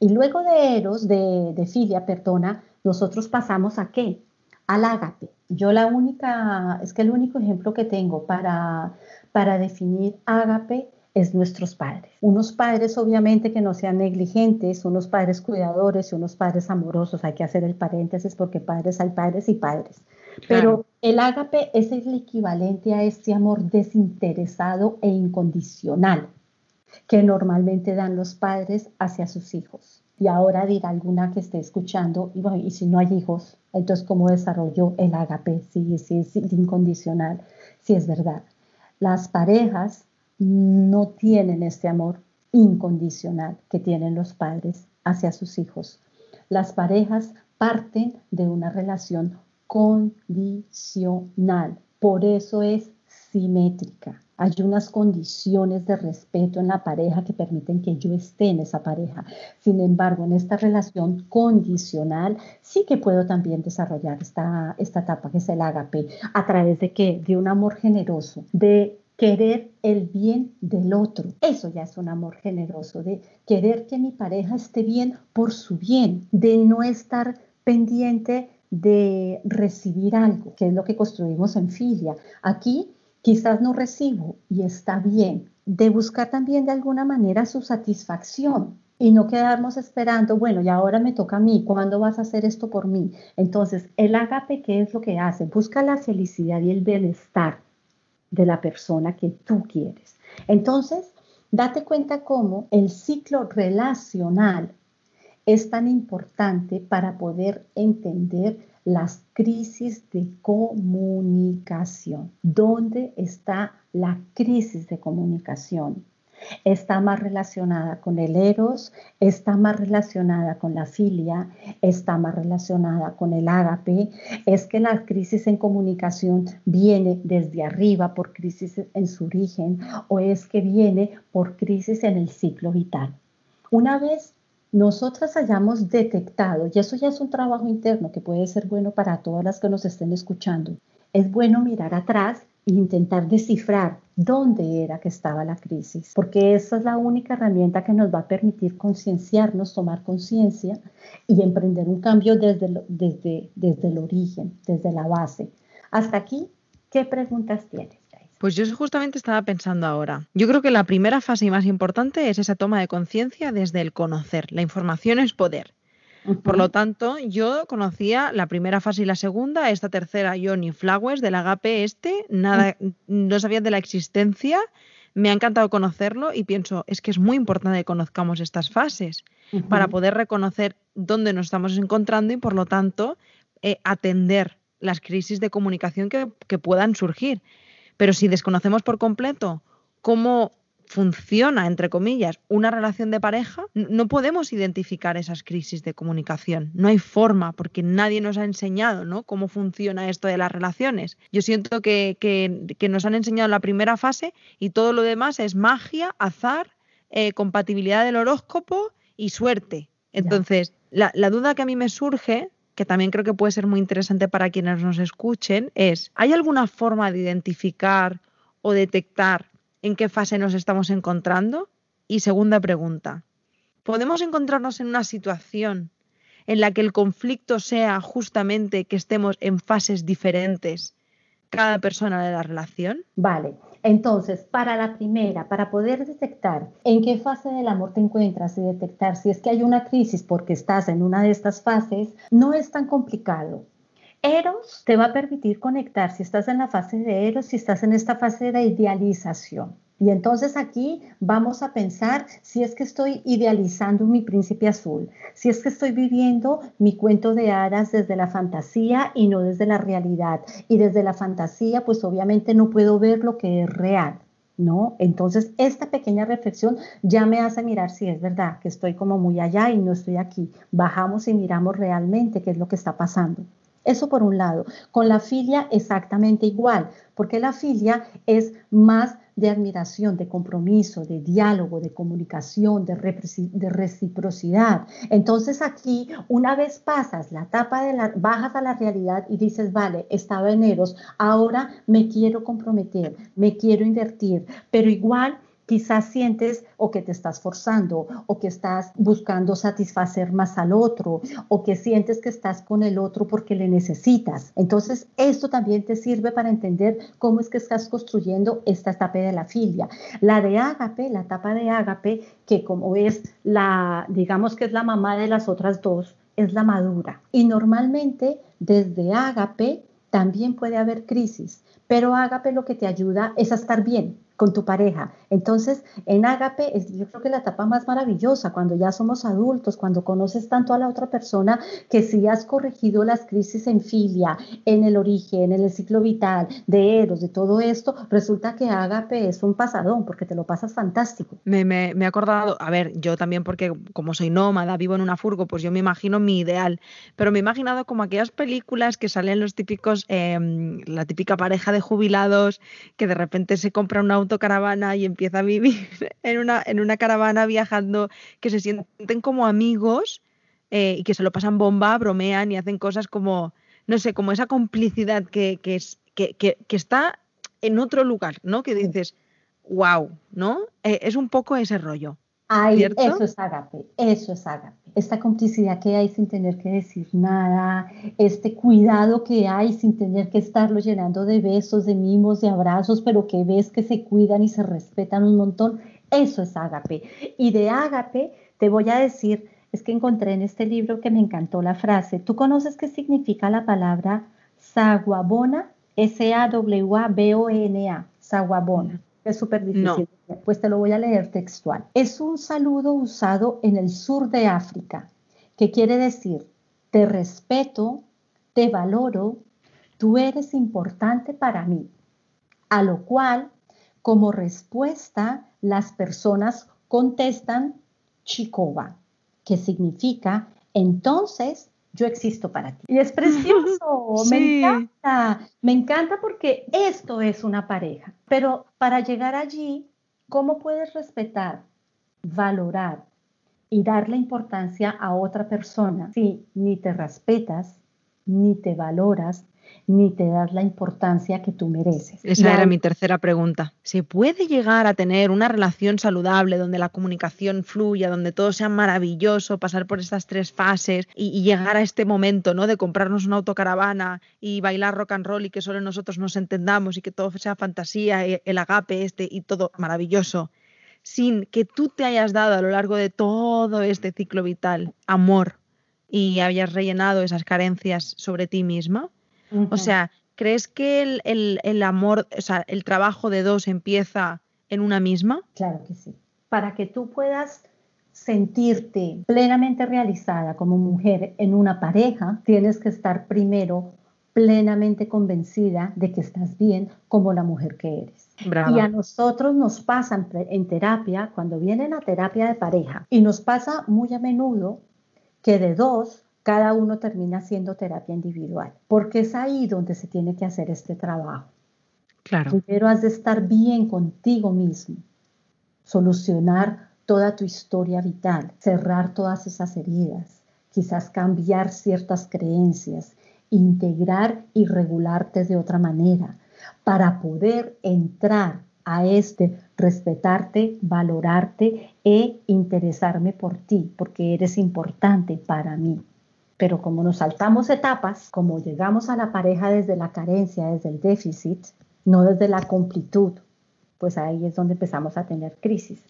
Y luego de Eros, de, Filia, perdona, nosotros pasamos a qué? Al ágape. Yo la única, es que el único ejemplo que tengo para, para definir ágape es nuestros padres. Unos padres obviamente que no sean negligentes, unos padres cuidadores y unos padres amorosos. Hay que hacer el paréntesis porque padres hay padres y padres. Pero el ágape es el equivalente a este amor desinteresado e incondicional que normalmente dan los padres hacia sus hijos. Y ahora dirá alguna que esté escuchando, y, bueno, y si no hay hijos, entonces ¿cómo desarrolló el ágape? Sí, sí, es incondicional, sí es verdad. Las parejas no tienen este amor incondicional que tienen los padres hacia sus hijos. Las parejas parten de una relación condicional. Por eso es simétrica. Hay unas condiciones de respeto en la pareja que permiten que yo esté en esa pareja. Sin embargo, en esta relación condicional, sí que puedo también desarrollar esta, esta etapa que es el agape. ¿A través de qué? De un amor generoso, de querer el bien del otro. Eso ya es un amor generoso, de querer que mi pareja esté bien por su bien, de no estar pendiente de recibir algo, que es lo que construimos en filia. Aquí quizás no recibo y está bien, de buscar también de alguna manera su satisfacción y no quedarnos esperando, bueno, y ahora me toca a mí, ¿cuándo vas a hacer esto por mí? Entonces, el agape, ¿qué es lo que hace? Busca la felicidad y el bienestar de la persona que tú quieres. Entonces, date cuenta cómo el ciclo relacional es tan importante para poder entender las crisis de comunicación. ¿Dónde está la crisis de comunicación? Está más relacionada con el eros, está más relacionada con la filia, está más relacionada con el ágape. Es que la crisis en comunicación viene desde arriba por crisis en su origen o es que viene por crisis en el ciclo vital. Una vez nosotras hayamos detectado, y eso ya es un trabajo interno que puede ser bueno para todas las que nos estén escuchando, es bueno mirar atrás e intentar descifrar dónde era que estaba la crisis, porque esa es la única herramienta que nos va a permitir concienciarnos, tomar conciencia y emprender un cambio desde, desde, desde el origen, desde la base. Hasta aquí, ¿qué preguntas tienes? Pues yo justamente estaba pensando ahora. Yo creo que la primera fase y más importante es esa toma de conciencia desde el conocer. La información es poder. Por lo tanto, yo conocía la primera fase y la segunda, esta tercera yo ni Flowers del agape este, nada, no sabía de la existencia, me ha encantado conocerlo y pienso, es que es muy importante que conozcamos estas fases para poder reconocer dónde nos estamos encontrando y por lo tanto eh, atender las crisis de comunicación que puedan surgir. Pero si desconocemos por completo cómo funciona, entre comillas, una relación de pareja, no podemos identificar esas crisis de comunicación. No hay forma, porque nadie nos ha enseñado ¿no? cómo funciona esto de las relaciones. Yo siento que, que, nos han enseñado la primera fase y todo lo demás es magia, azar, eh, compatibilidad del horóscopo y suerte. Entonces, la, la duda que a mí me surge que también creo que puede ser muy interesante para quienes nos escuchen, es, ¿hay alguna forma de identificar o detectar en qué fase nos estamos encontrando? Y segunda pregunta, ¿podemos encontrarnos en una situación en la que el conflicto sea justamente que estemos en fases diferentes cada persona de la relación? Vale, entonces, para la primera, para poder detectar en qué fase del amor te encuentras y detectar si es que hay una crisis porque estás en una de estas fases, no es tan complicado. Eros te va a permitir conectar si estás en la fase de Eros, si estás en esta fase de idealización. Y entonces aquí vamos a pensar si es que estoy idealizando mi príncipe azul, si es que estoy viviendo mi cuento de hadas desde la fantasía y no desde la realidad. Y desde la fantasía, pues obviamente no puedo ver lo que es real. ¿No? Entonces, esta pequeña reflexión ya me hace mirar si es verdad que estoy como muy allá y no estoy aquí. Bajamos y miramos realmente qué es lo que está pasando. Eso por un lado. Con la filia exactamente igual, porque la filia es más de admiración, de compromiso, de diálogo, de comunicación, de, reciprocidad. Entonces aquí, una vez pasas la etapa de la, bajas a la realidad y dices, vale, estaba en Eros, ahora me quiero comprometer, me quiero invertir, pero igual Quizás sientes o que te estás forzando o que estás buscando satisfacer más al otro o que sientes que estás con el otro porque le necesitas. Entonces, esto también te sirve para entender cómo es que estás construyendo esta etapa de la filia. La de ágape, la etapa de ágape, que como es la, digamos que es la mamá de las otras dos, es la madura. Y normalmente desde ágape también puede haber crisis, pero ágape lo que te ayuda es a estar bien, con tu pareja. Entonces, en Ágape yo creo que la etapa más maravillosa, cuando ya somos adultos, cuando conoces tanto a la otra persona, que si has corregido las crisis en filia, en el origen, en el ciclo vital, de Eros, de todo esto, resulta que Ágape es un pasadón, porque te lo pasas fantástico. Me, me, me, he acordado, a ver, yo también porque como soy nómada, vivo en una furgo, pues yo me imagino mi ideal, pero me he imaginado como aquellas películas que salen los típicos, em, la típica pareja de jubilados que de repente se compra un auto autocaravana y empieza a vivir en una, en una caravana viajando, que se sienten como amigos eh, y que se lo pasan bomba, bromean y hacen cosas como, no sé, como esa complicidad que, que, es, que, que, está en otro lugar, ¿no? Que dices, wow, ¿no? Eh, es un poco ese rollo. Ay, eso es agape, eso es agape. Esta complicidad que hay sin tener que decir nada, este cuidado que hay sin tener que estarlo llenando de besos, de mimos, de abrazos, pero que ves que se cuidan y se respetan un montón, eso es agape. Y de agape te voy a decir, es que encontré en este libro que me encantó la frase, ¿tú conoces qué significa la palabra saguabona? S-A-W-A-B-O-N-A, saguabona es súper difícil. Pues te lo voy a leer textual. Es un saludo usado en el sur de África, que quiere decir, te respeto, te valoro, tú eres importante para mí. A lo cual, como respuesta, las personas contestan chikova, que significa, entonces yo existo para ti. Y es precioso, me encanta, me encanta porque esto es una pareja. Pero para llegar allí, ¿cómo puedes respetar, valorar y darle importancia a otra persona si ni te respetas, ni te valoras, ni te das la importancia que tú mereces. Esa era mi tercera pregunta. ¿Se puede llegar a tener una relación saludable donde la comunicación fluya, donde todo sea maravilloso, pasar por estas tres fases y, llegar a este momento, ¿no? De comprarnos una autocaravana y bailar rock and roll y que solo nosotros nos entendamos y que todo sea fantasía, e, el agape este y todo maravilloso, sin que tú te hayas dado a lo largo de todo este ciclo vital amor y hayas rellenado esas carencias sobre ti misma? O sea, ¿crees que el, amor, o sea, el trabajo de dos empieza en una misma? Claro que sí. Para que tú puedas sentirte plenamente realizada como mujer en una pareja, tienes que estar primero plenamente convencida de que estás bien como la mujer que eres. Y a nosotros nos pasa en terapia, cuando vienen a terapia de pareja, y nos pasa muy a menudo que de dos cada uno termina haciendo terapia individual, porque es ahí donde se tiene que hacer este trabajo. Claro. Primero has de estar bien contigo mismo, solucionar toda tu historia vital, cerrar todas esas heridas, quizás cambiar ciertas creencias, integrar y regularte de otra manera para poder entrar a este respetarte, valorarte e interesarme por ti, porque eres importante para mí. Pero como nos saltamos etapas, como llegamos a la pareja desde la carencia, desde el déficit, no desde la completud, pues ahí es donde empezamos a tener crisis.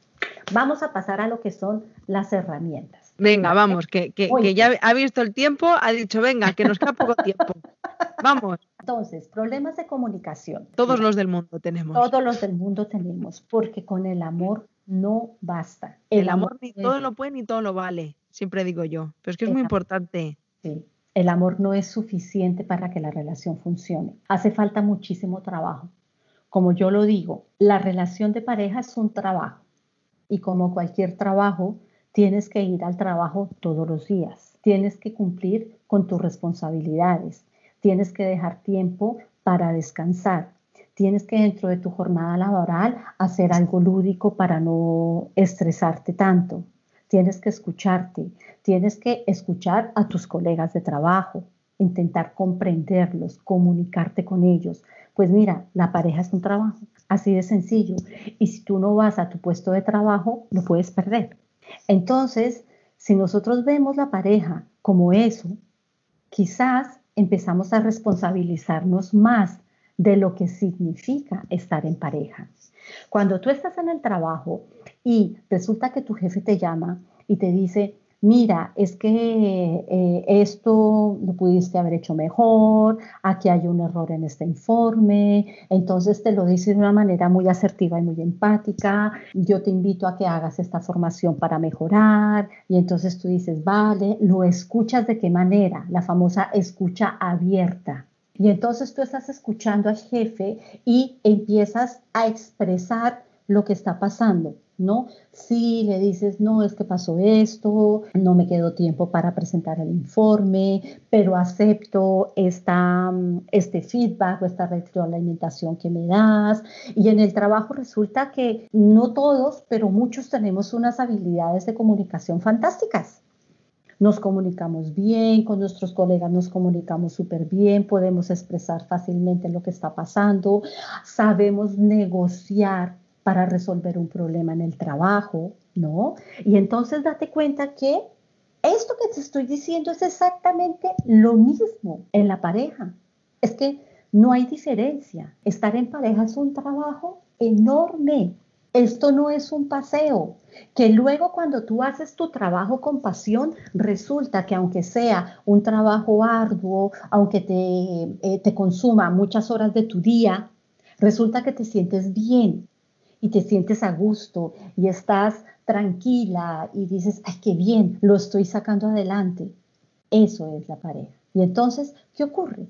Vamos a pasar a lo que son las herramientas. Venga, vamos, que, ya ha visto el tiempo, ha dicho, venga, que nos queda poco tiempo. Vamos. Entonces, problemas de comunicación. Todos los del mundo tenemos. Todos los del mundo tenemos, porque con el amor no basta. El, amor, ni todo lo puede ni todo lo vale siempre digo yo, pero es que es muy importante. Sí, el amor no es suficiente para que la relación funcione. Hace falta muchísimo trabajo. Como yo lo digo, la relación de pareja es un trabajo y como cualquier trabajo, tienes que ir al trabajo todos los días. Tienes que cumplir con tus responsabilidades. Tienes que dejar tiempo para descansar. Tienes que dentro de tu jornada laboral hacer algo lúdico para no estresarte tanto tienes que escucharte, tienes que escuchar a tus colegas de trabajo, intentar comprenderlos, comunicarte con ellos. Pues mira, la pareja es un trabajo, así de sencillo. Y si tú no vas a tu puesto de trabajo, lo puedes perder. Entonces, si nosotros vemos la pareja como eso, quizás empezamos a responsabilizarnos más de lo que significa estar en pareja. Cuando tú estás en el trabajo y resulta que tu jefe te llama y te dice, mira, es que eh, esto lo pudiste haber hecho mejor, aquí hay un error en este informe, entonces te lo dice de una manera muy asertiva y muy empática, yo te invito a que hagas esta formación para mejorar, y entonces tú dices, vale, lo escuchas de qué manera, la famosa escucha abierta. Y entonces tú estás escuchando al jefe y empiezas a expresar lo que está pasando. ¿no? Si le dices, no, es que pasó esto, no me quedó tiempo para presentar el informe, pero acepto esta, este feedback o esta retroalimentación que me das. Y en el trabajo resulta que no todos, pero muchos tenemos unas habilidades de comunicación fantásticas. Nos comunicamos bien, con nuestros colegas nos comunicamos súper bien, podemos expresar fácilmente lo que está pasando, sabemos negociar para resolver un problema en el trabajo, ¿no? Y entonces date cuenta que esto que te estoy diciendo es exactamente lo mismo en la pareja. Es que no hay diferencia. Estar en pareja es un trabajo enorme. Esto no es un paseo, que luego cuando tú haces tu trabajo con pasión, resulta que aunque sea un trabajo arduo, aunque te, eh, te consuma muchas horas de tu día, resulta que te sientes bien, y te sientes a gusto y estás tranquila y dices, ay, qué bien, lo estoy sacando adelante. Eso es la pareja. Y entonces, ¿qué ocurre?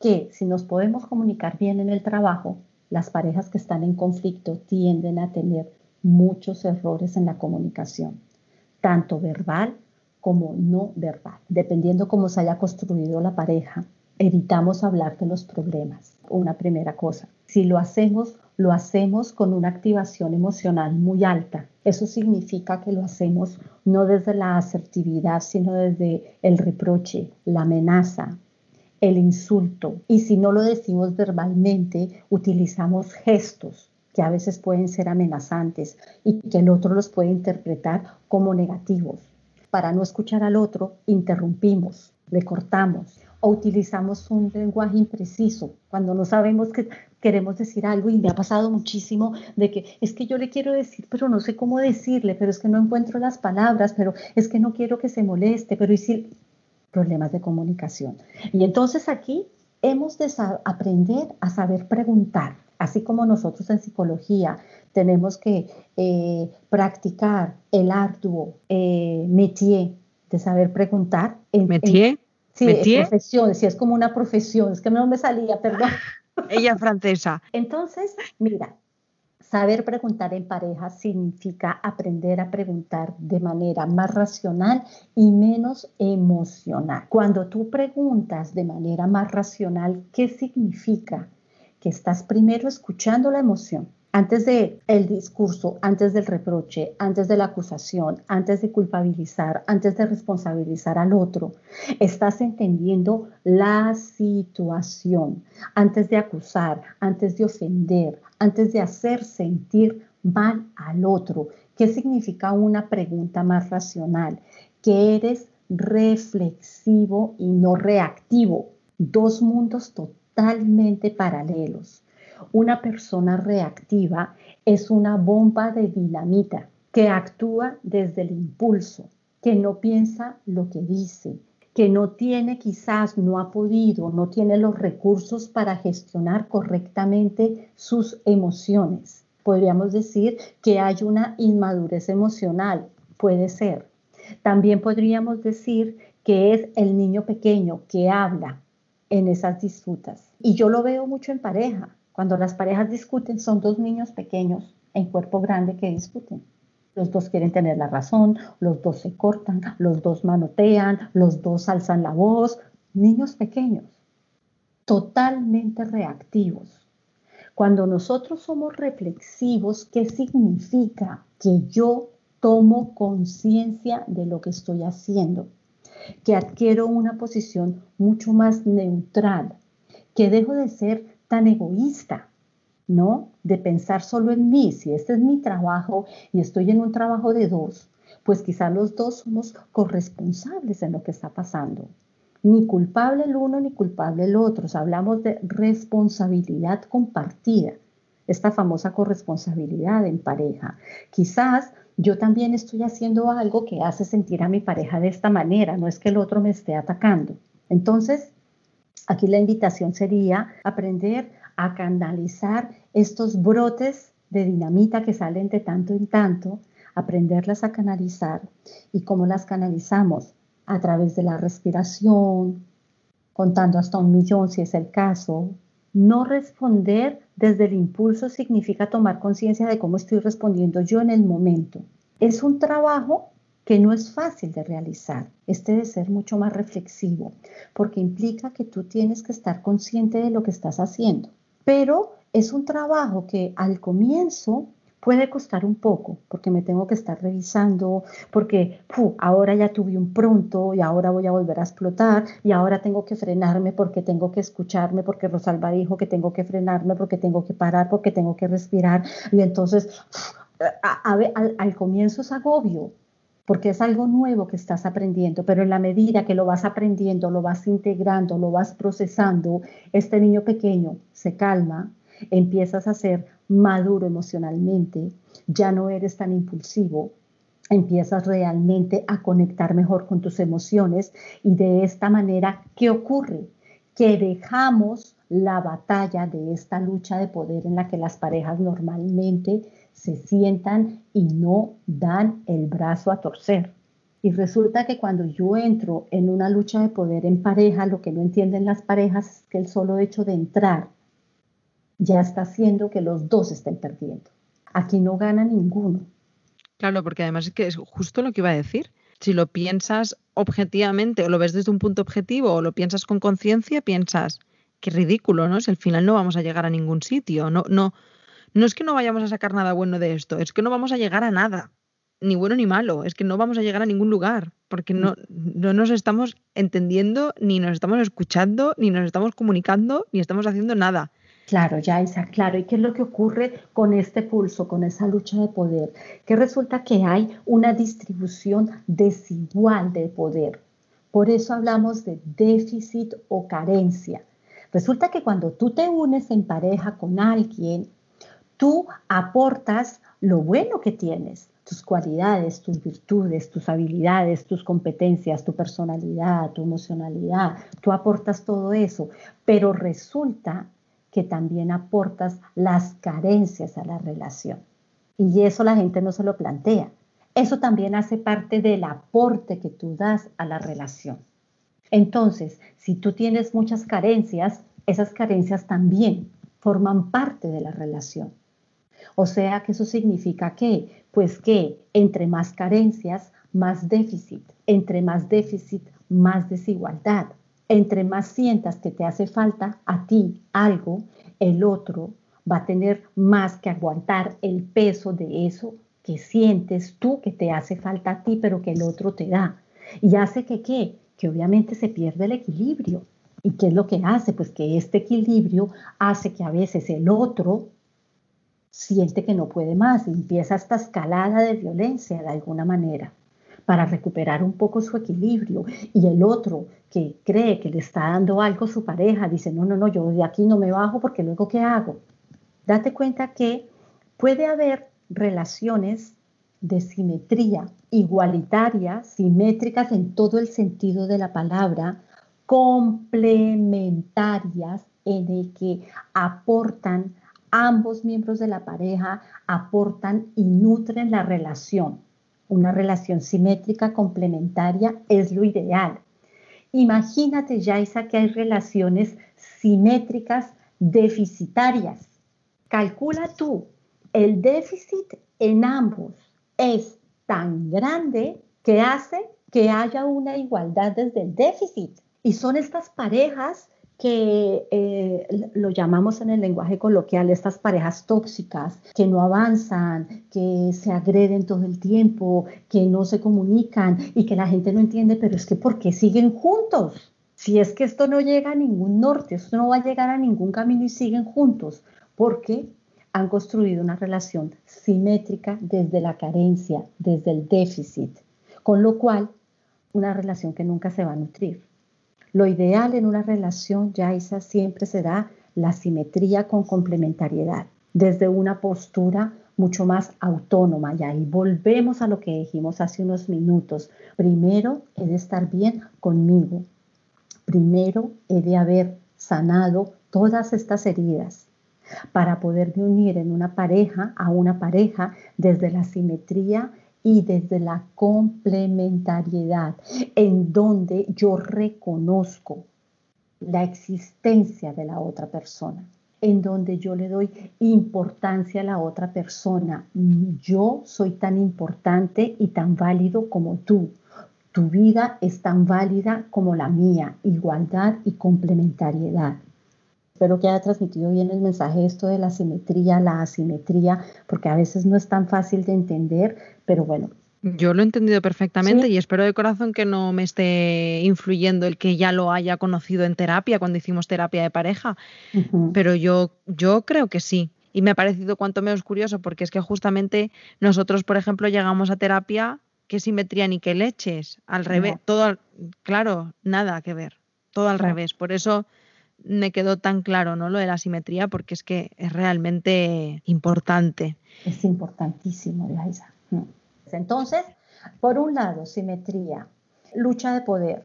Que si nos podemos comunicar bien en el trabajo, las parejas que están en conflicto tienden a tener muchos errores en la comunicación, tanto verbal como no verbal. Dependiendo cómo se haya construido la pareja, evitamos hablar de los problemas. Una primera cosa. Si lo hacemos lo hacemos con una activación emocional muy alta. Eso significa que lo hacemos no desde la asertividad, sino desde el reproche, la amenaza, el insulto. Y si no lo decimos verbalmente, utilizamos gestos que a veces pueden ser amenazantes y que el otro los puede interpretar como negativos. Para no escuchar al otro, interrumpimos, le cortamos o utilizamos un lenguaje impreciso cuando no sabemos que queremos decir algo y me ha pasado muchísimo de que es que yo le quiero decir, pero no sé cómo decirle, pero es que no encuentro las palabras, pero es que no quiero que se moleste, pero decir problemas de comunicación. Y entonces aquí hemos de aprender a saber preguntar, así como nosotros en psicología tenemos que eh, practicar el arduo eh, métier de saber preguntar. En, ¿Métier? Sí, es profesión, sí, es como una profesión, es que no me salía, perdón. Ella francesa. Entonces, mira, saber preguntar en pareja significa aprender a preguntar de manera más racional y menos emocional. Cuando tú preguntas de manera más racional, ¿qué significa? Que estás primero escuchando la emoción antes del el discurso, antes del reproche, antes de la acusación, antes de culpabilizar, antes de responsabilizar al otro, estás entendiendo la situación, antes de acusar, antes de ofender, antes de hacer sentir mal al otro. ¿Qué significa una pregunta más racional? Que eres reflexivo y no reactivo. Dos mundos totalmente paralelos. Una persona reactiva es una bomba de dinamita que actúa desde el impulso, que no piensa lo que dice, que no tiene quizás, no ha podido, no tiene los recursos para gestionar correctamente sus emociones. Podríamos decir que hay una inmadurez emocional, puede ser. También podríamos decir que es el niño pequeño que habla en esas disputas. Y yo lo veo mucho en pareja. Cuando las parejas discuten, son dos niños pequeños en cuerpo grande que discuten. Los dos quieren tener la razón, los dos se cortan, los dos manotean, los dos alzan la voz. Niños pequeños, totalmente reactivos. Cuando nosotros somos reflexivos, ¿qué significa? Que yo tomo conciencia de lo que estoy haciendo, que adquiero una posición mucho más neutral, que dejo de ser tan egoísta, ¿no? De pensar solo en mí. Si este es mi trabajo y estoy en un trabajo de dos, pues quizás los dos somos corresponsables en lo que está pasando. Ni culpable el uno ni culpable el otro. hablamos de responsabilidad compartida, esta famosa corresponsabilidad en pareja. Quizás yo también estoy haciendo algo que hace sentir a mi pareja de esta manera, no es que el otro me esté atacando. Entonces, Aquí la invitación sería aprender a canalizar estos brotes de dinamita que salen de tanto en tanto, aprenderlas a canalizar. ¿Y cómo las canalizamos? A través de la respiración, contando hasta un millón si es el caso. No responder desde el impulso significa tomar conciencia de cómo estoy respondiendo yo en el momento. Es un trabajo que no es fácil de realizar. Este debe ser mucho más reflexivo, porque implica que tú tienes que estar consciente de lo que estás haciendo. Pero es un trabajo que al comienzo puede costar un poco, porque me tengo que estar revisando, porque ahora ya tuve un pronto y ahora voy a volver a explotar y ahora tengo que frenarme porque tengo que escucharme, porque Rosalba dijo que tengo que frenarme, porque tengo que parar, porque tengo que respirar. Y entonces, al, al comienzo es agobio, porque es algo nuevo que estás aprendiendo, pero en la medida que lo vas aprendiendo, lo vas integrando, lo vas procesando, este niño pequeño se calma, empiezas a ser maduro emocionalmente, ya no eres tan impulsivo, empiezas realmente a conectar mejor con tus emociones y de esta manera, ¿qué ocurre? Que dejamos la batalla de esta lucha de poder en la que las parejas normalmente se sientan y no dan el brazo a torcer. Y resulta que cuando yo entro en una lucha de poder en pareja, lo que no entienden las parejas es que el solo hecho de entrar ya está haciendo que los dos estén perdiendo. Aquí no gana ninguno. Claro, porque además es que es justo lo que iba a decir. Si lo piensas objetivamente o lo ves desde un punto objetivo o lo piensas con conciencia, piensas, qué ridículo, ¿no? Si al final no vamos a llegar a ningún sitio. No, no, no es que no vayamos a sacar nada bueno de esto, es que no vamos a llegar a nada, ni bueno ni malo, es que no vamos a llegar a ningún lugar, porque no, no nos estamos entendiendo, ni nos estamos escuchando, ni nos estamos comunicando, ni estamos haciendo nada. Claro, Yaisa, claro. ¿Y qué es lo que ocurre con este pulso, con esa lucha de poder? Que resulta que hay una distribución desigual de poder. Por eso hablamos de déficit o carencia. Resulta que cuando tú te unes en pareja con alguien, tú aportas lo bueno que tienes, tus cualidades, tus virtudes, tus habilidades, tus competencias, tu personalidad, tu emocionalidad, tú aportas todo eso, pero resulta que también aportas las carencias a la relación. Y eso la gente no se lo plantea. Eso también hace parte del aporte que tú das a la relación. Entonces, si tú tienes muchas carencias, esas carencias también forman parte de la relación. O sea que eso significa que, pues que entre más carencias, más déficit, entre más déficit, más desigualdad, entre más sientas que te hace falta a ti algo, el otro va a tener más que aguantar el peso de eso que sientes tú que te hace falta a ti, pero que el otro te da. Y hace que qué? Que obviamente se pierde el equilibrio. ¿Y qué es lo que hace? Pues que este equilibrio hace que a veces el otro siente que no puede más empieza esta escalada de violencia de alguna manera para recuperar un poco su equilibrio. Y el otro que cree que le está dando algo a su pareja, dice, no, no, no, yo de aquí no me bajo porque luego ¿qué hago? Date cuenta que puede haber relaciones de simetría igualitarias, simétricas en todo el sentido de la palabra, complementarias en el que aportan ambos miembros de la pareja, aportan y nutren la relación una relación simétrica complementaria es lo ideal. Imagínate, Yaisa, que hay relaciones simétricas deficitarias. Calcula tú, el déficit en ambos es tan grande que hace que haya una igualdad desde el déficit. Y son estas parejas que eh, lo llamamos en el lenguaje coloquial, estas parejas tóxicas que no avanzan, que se agreden todo el tiempo, que no se comunican y que la gente no entiende, pero es que ¿por qué siguen juntos? Si es que esto no llega a ningún norte, esto no va a llegar a ningún camino y siguen juntos, porque han construido una relación simétrica desde la carencia, desde el déficit, con lo cual una relación que nunca se va a nutrir. Lo ideal en una relación, Yaisa, siempre será la simetría con complementariedad, desde una postura mucho más autónoma. Y ahí volvemos a lo que dijimos hace unos minutos. Primero he de estar bien conmigo. Primero he de haber sanado todas estas heridas para poderme unir en una pareja a una pareja desde la simetría y desde la complementariedad, en donde yo reconozco la existencia de la otra persona. en donde yo le doy importancia a la otra persona. Yo soy tan importante y tan válido como tú. Tu vida es tan válida como la mía. Igualdad y complementariedad. Espero que haya transmitido bien el mensaje esto de la simetría, la asimetría, porque a veces no es tan fácil de entender, pero bueno, yo lo he entendido perfectamente y espero de corazón que no me esté influyendo el que ya lo haya conocido en terapia cuando hicimos terapia de pareja, pero yo, yo creo que sí. Y me ha parecido cuanto menos curioso porque es que justamente nosotros, por ejemplo, llegamos a terapia que simetría ni que leches, al revés, todo, claro, nada que ver, todo al revés. Por eso me quedó tan claro, ¿no? Lo de la simetría porque es que es realmente importante. Es importantísimo, Laisa. Entonces, por un lado, simetría, lucha de poder,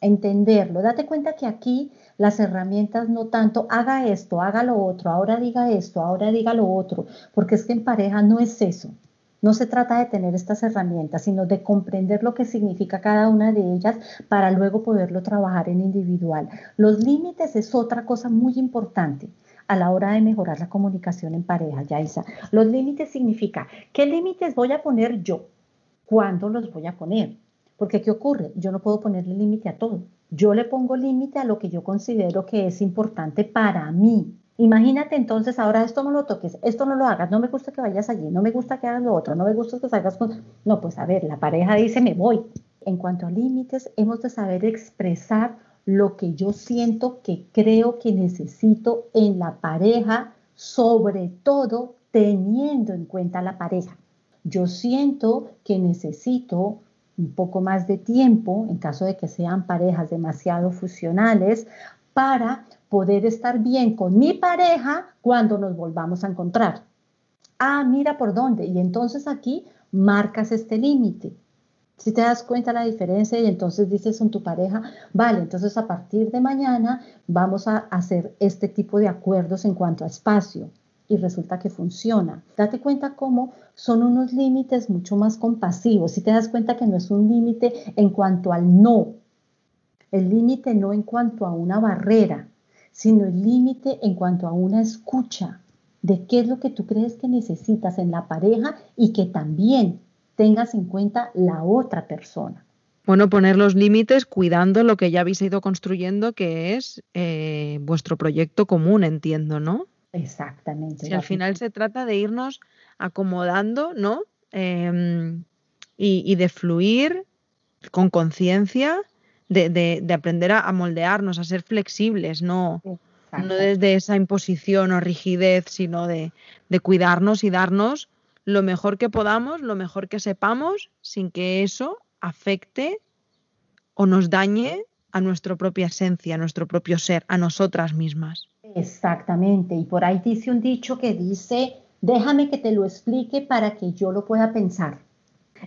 entenderlo. Date cuenta que aquí las herramientas no tanto haga esto, haga lo otro, ahora diga esto, ahora diga lo otro, porque es que en pareja no es eso. No se trata de tener estas herramientas, sino de comprender lo que significa cada una de ellas para luego poderlo trabajar en individual. Los límites es otra cosa muy importante a la hora de mejorar la comunicación en pareja, Yaisa. Los límites significa, ¿qué límites voy a poner yo? ¿Cuándo los voy a poner? Porque ¿qué ocurre? Yo no puedo ponerle límite a todo. Yo le pongo límite a lo que yo considero que es importante para mí. Imagínate entonces, ahora esto no lo toques, esto no lo hagas, no me gusta que vayas allí, no me gusta que hagas lo otro, no me gusta que salgas con... No, pues a ver, la pareja dice, me voy. En cuanto a límites, hemos de saber expresar lo que yo siento que creo que necesito en la pareja, sobre todo teniendo en cuenta la pareja. Yo siento que necesito un poco más de tiempo, en caso de que sean parejas demasiado fusionales, para poder estar bien con mi pareja cuando nos volvamos a encontrar. Ah, mira por dónde. Y entonces aquí marcas este límite. Si te das cuenta la diferencia y entonces dices con tu pareja, vale, entonces a partir de mañana vamos a hacer este tipo de acuerdos en cuanto a espacio y resulta que funciona. Date cuenta cómo son unos límites mucho más compasivos. Si te das cuenta que no es un límite en cuanto al no, el límite no en cuanto a una barrera, sino el límite en cuanto a una escucha de qué es lo que tú crees que necesitas en la pareja y que también tengas en cuenta la otra persona. Bueno, poner los límites cuidando lo que ya habéis ido construyendo, que es eh, vuestro proyecto común, entiendo, ¿no? Exactamente. Si al final se trata de irnos acomodando, ¿no? Em, y, de fluir con conciencia, de, aprender a, moldearnos, a ser flexibles, no, no desde esa imposición o rigidez, sino de, de cuidarnos y darnos lo mejor que podamos, lo mejor que sepamos, sin que eso afecte o nos dañe a nuestra propia esencia, a nuestro propio ser, a nosotras mismas. Exactamente, y por ahí dice un dicho que dice, déjame que te lo explique para que yo lo pueda pensar.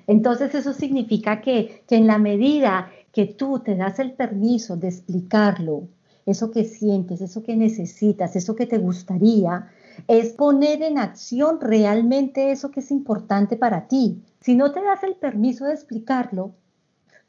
Entonces eso significa que, que en la medida que tú te das el permiso de explicarlo, eso que sientes, eso que necesitas, eso que te gustaría, es poner en acción realmente eso que es importante para ti. Si no te das el permiso de explicarlo,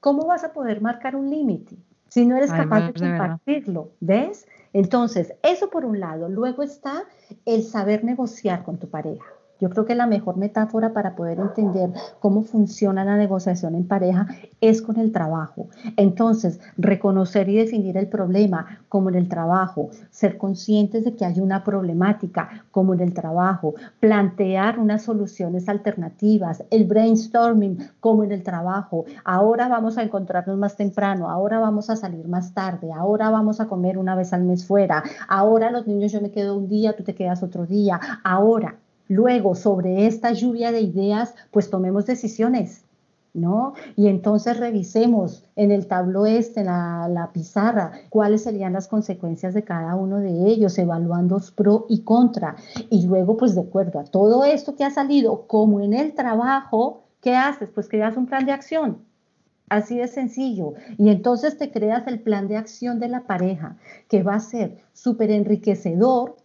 ¿cómo vas a poder marcar un límite? Si no eres capaz de compartirlo, ¿ves? Entonces, eso por un lado. Luego está el saber negociar con tu pareja. Yo creo que la mejor metáfora para poder entender cómo funciona la negociación en pareja es con el trabajo. Entonces, reconocer y definir el problema como en el trabajo, ser conscientes de que hay una problemática como en el trabajo, plantear unas soluciones alternativas, el brainstorming como en el trabajo. Ahora vamos a encontrarnos más temprano, ahora vamos a salir más tarde, ahora vamos a comer una vez al mes fuera, ahora los niños yo me quedo un día, tú te quedas otro día, ahora Luego, sobre esta lluvia de ideas, pues tomemos decisiones, ¿no? Y entonces revisemos en el tablo este, en la, la, pizarra, cuáles serían las consecuencias de cada uno de ellos, evaluando pro y contra. Y luego, pues de acuerdo a todo esto que ha salido, como en el trabajo, ¿qué haces? Pues creas un plan de acción. Así de sencillo. Y entonces te creas el plan de acción de la pareja, que va a ser súper enriquecedor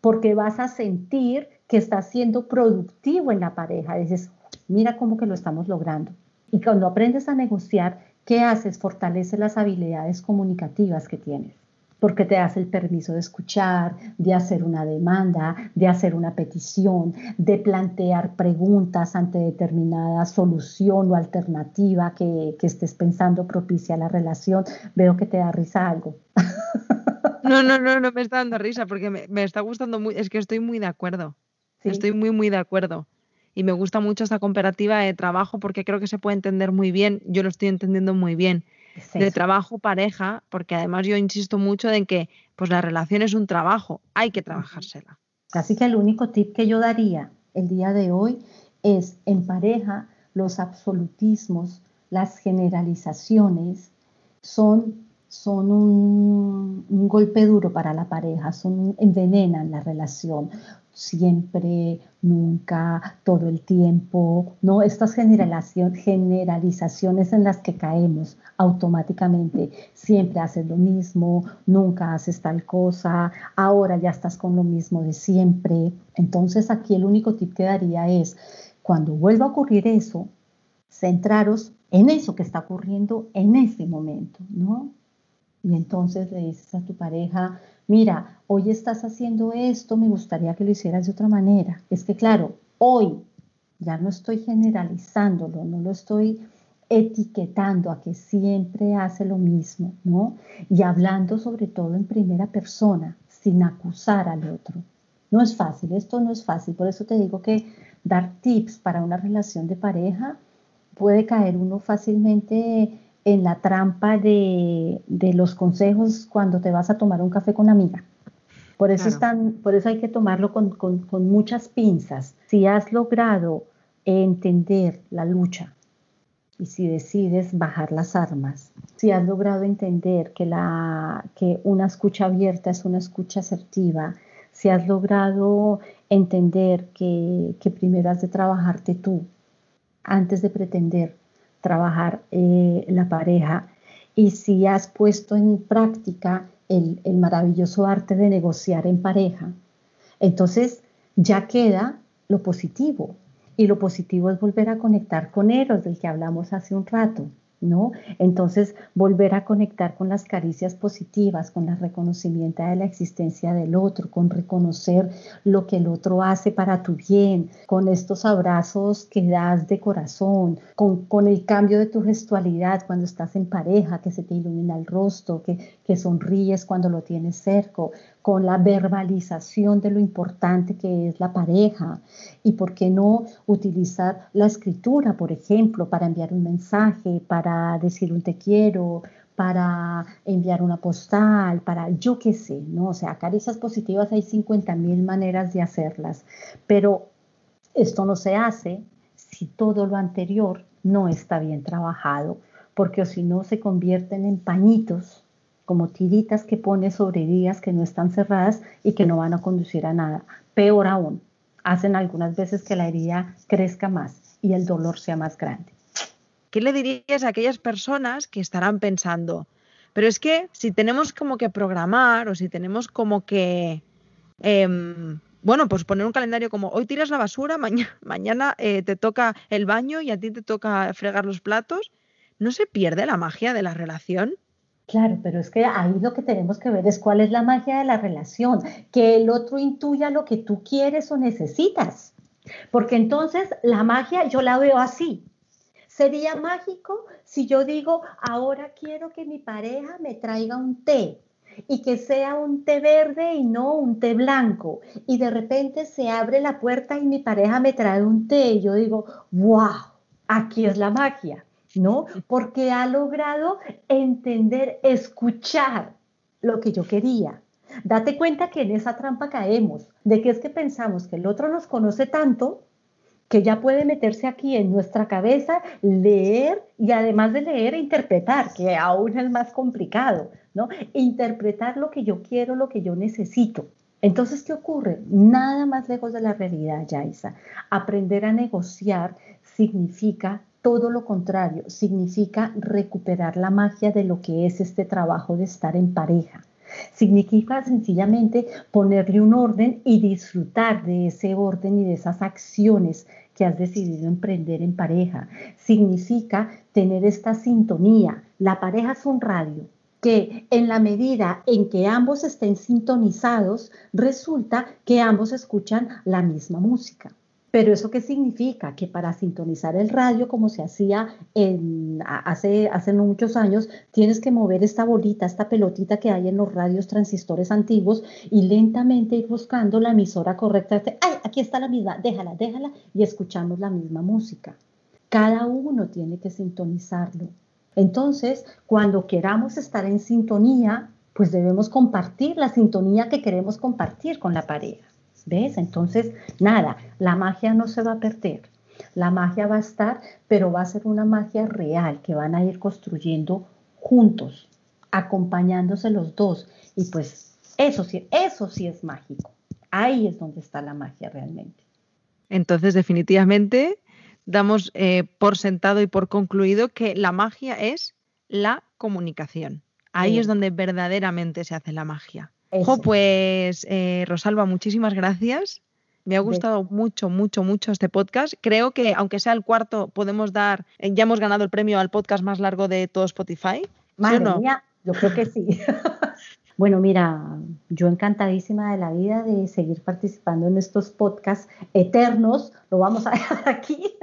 porque vas a sentir que está siendo productivo en la pareja. Dices, mira cómo que lo estamos logrando. Y cuando aprendes a negociar, ¿qué haces? Fortalece las habilidades comunicativas que tienes. porque te das el permiso de escuchar, de hacer una demanda, de hacer una petición, de plantear preguntas ante determinada solución o alternativa que, estés pensando propicia la relación. Veo que te da risa algo. No, no, no, no me está dando risa porque me, está gustando muy, es que estoy muy de acuerdo. Estoy muy, muy de acuerdo. Y me gusta mucho esta comparativa de trabajo porque creo que se puede entender muy bien. Yo lo estoy entendiendo muy bien de trabajo pareja, porque además yo insisto mucho en que pues la relación es un trabajo, hay que trabajársela. Así que el único tip que yo daría el día de hoy es en pareja los absolutismos, las generalizaciones son, son un, un golpe duro para la pareja, son, envenenan la relación siempre, nunca, todo el tiempo, ¿no? Estas generalizaciones en las que caemos automáticamente, siempre haces lo mismo, nunca haces tal cosa, ahora ya estás con lo mismo de siempre. Entonces aquí el único tip que daría es, cuando vuelva a ocurrir eso, centraros en eso que está ocurriendo en ese momento, ¿no? Y entonces le dices a tu pareja, mira, hoy estás haciendo esto, me gustaría que lo hicieras de otra manera. Es que claro, hoy ya no estoy generalizándolo, no lo estoy etiquetando a que siempre hace lo mismo, ¿no? Y hablando sobre todo en primera persona, sin acusar al otro. No es fácil, esto no es fácil, por eso te digo que dar tips para una relación de pareja puede caer uno fácilmente en la trampa de, los consejos cuando te vas a tomar un café con amiga. Por eso, están, por eso hay que tomarlo con, con muchas pinzas. Si has logrado entender la lucha y si decides bajar las armas, si has logrado entender que, la, que una escucha abierta es una escucha asertiva, si has logrado entender que, que primero has de trabajarte tú antes de pretender trabajar eh, la pareja y si has puesto en práctica el, el maravilloso arte de negociar en pareja, entonces ya queda lo positivo. Y lo positivo es volver a conectar con Eros, del que hablamos hace un rato. ¿No? Entonces, volver a conectar con las caricias positivas, con la reconocimiento de la existencia del otro, con reconocer lo que el otro hace para tu bien, con estos abrazos que das de corazón, con, con el cambio de tu gestualidad cuando estás en pareja, que se te ilumina el rostro, que, que sonríes cuando lo tienes cerca, con la verbalización de lo importante que es la pareja y por qué no utilizar la escritura, por ejemplo, para enviar un mensaje, para decir un te quiero, para enviar una postal, para yo qué sé, ¿no? O sea, caricias positivas hay 50 mil maneras de hacerlas, pero esto no se hace si todo lo anterior no está bien trabajado, porque si no se convierten en pañitos como tiritas que pone sobre heridas que no están cerradas y que no van a conducir a nada. Peor aún, hacen algunas veces que la herida crezca más y el dolor sea más grande. ¿Qué le dirías a aquellas personas que estarán pensando? Pero es que si tenemos como que programar o si tenemos como que, em, bueno, pues poner un calendario como hoy tiras la basura, mañana, eh, te toca el baño y a ti te toca fregar los platos, ¿no se pierde la magia de la relación? Claro, pero es que ahí lo que tenemos que ver es cuál es la magia de la relación, que el otro intuya lo que tú quieres o necesitas. Porque entonces la magia yo la veo así. Sería mágico si yo digo, ahora quiero que mi pareja me traiga un té y que sea un té verde y no un té blanco. Y de repente se abre la puerta y mi pareja me trae un té y yo digo, wow, aquí es la magia. ¿No? Porque ha logrado entender, escuchar lo que yo quería. Date cuenta que en esa trampa caemos, de que es que pensamos que el otro nos conoce tanto que ya puede meterse aquí en nuestra cabeza, leer y además de leer, interpretar, que aún es más complicado, ¿no? Interpretar lo que yo quiero, lo que yo necesito. Entonces, ¿qué ocurre? Nada más lejos de la realidad, Yaisa. Aprender a negociar significa todo lo contrario, significa recuperar la magia de lo que es este trabajo de estar en pareja. Significa sencillamente ponerle un orden y disfrutar de ese orden y de esas acciones que has decidido emprender en pareja. Significa tener esta sintonía. La pareja es un radio que en la medida en que ambos estén sintonizados, resulta que ambos escuchan la misma música. Pero eso qué significa? Que para sintonizar el radio como se hacía hace, hace muchos años, tienes que mover esta bolita, esta pelotita que hay en los radios transistores antiguos y lentamente ir buscando la emisora correcta. ¡Ay, aquí está la misma! Déjala, déjala y escuchamos la misma música. Cada uno tiene que sintonizarlo. Entonces, cuando queramos estar en sintonía, pues debemos compartir la sintonía que queremos compartir con la pareja. ¿Ves? Entonces, nada, la magia no se va a perder. La magia va a estar, pero va a ser una magia real que van a ir construyendo juntos, acompañándose los dos. Y pues eso sí, eso sí es mágico. Ahí es donde está la magia realmente. Entonces, definitivamente, damos eh, por sentado y por concluido que la magia es la comunicación. Ahí es donde verdaderamente se hace la magia pues eh, Rosalba, muchísimas gracias. Me ha gustado mucho, mucho, mucho este podcast. Creo que, aunque sea el cuarto, podemos dar, eh, ya hemos ganado el premio al podcast más largo de todo Spotify. Madre mía, yo creo que sí. bueno, mira, yo encantadísima de la vida de seguir participando en estos podcasts eternos. Lo vamos a dejar aquí.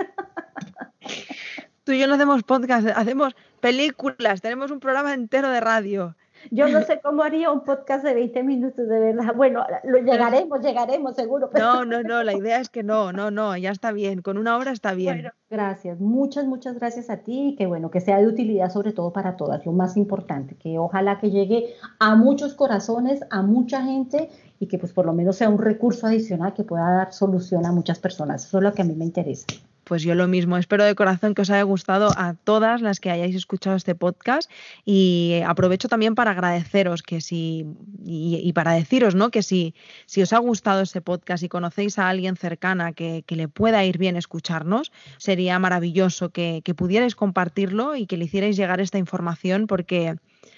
Tú y yo no hacemos podcast, hacemos películas, tenemos un programa entero de radio. Yo no sé cómo haría un podcast de 20 minutos, de verdad. Bueno, lo llegaremos, llegaremos seguro. No, no, no, la idea es que no, no, no, ya está bien, con una hora está bien. gracias, muchas, muchas gracias a ti y que bueno, que sea de utilidad sobre todo para todas, lo más importante, que ojalá que llegue a muchos corazones, a mucha gente y que pues por lo menos sea un recurso adicional que pueda dar solución a muchas personas. Eso es lo que a mí me interesa. Pues yo lo mismo, espero de corazón que os haya gustado a todas las que hayáis escuchado este podcast y aprovecho también para agradeceros que si y, para deciros ¿no? que si, si os ha gustado este podcast y conocéis a alguien cercana que, le pueda ir bien escucharnos, sería maravilloso que, que pudierais compartirlo y que le hicierais llegar esta información porque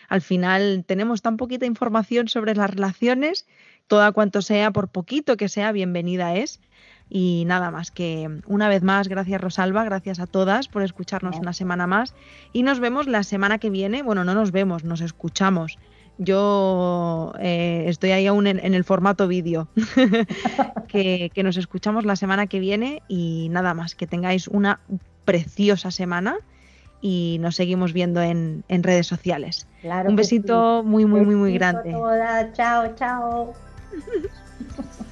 al final tenemos tan poquita información sobre las relaciones, toda cuanto sea, por poquito que sea, bienvenida es. Y nada más que una vez más, gracias Rosalba, gracias a todas por escucharnos una semana más. Y nos vemos la semana que viene. Bueno, no nos vemos, nos escuchamos. Yo eh, estoy ahí aún en, el formato vídeo. que, nos escuchamos la semana que viene y nada más, que tengáis una preciosa semana y nos seguimos viendo en, redes sociales. Un besito muy, muy, muy, muy grande. Chao, chao.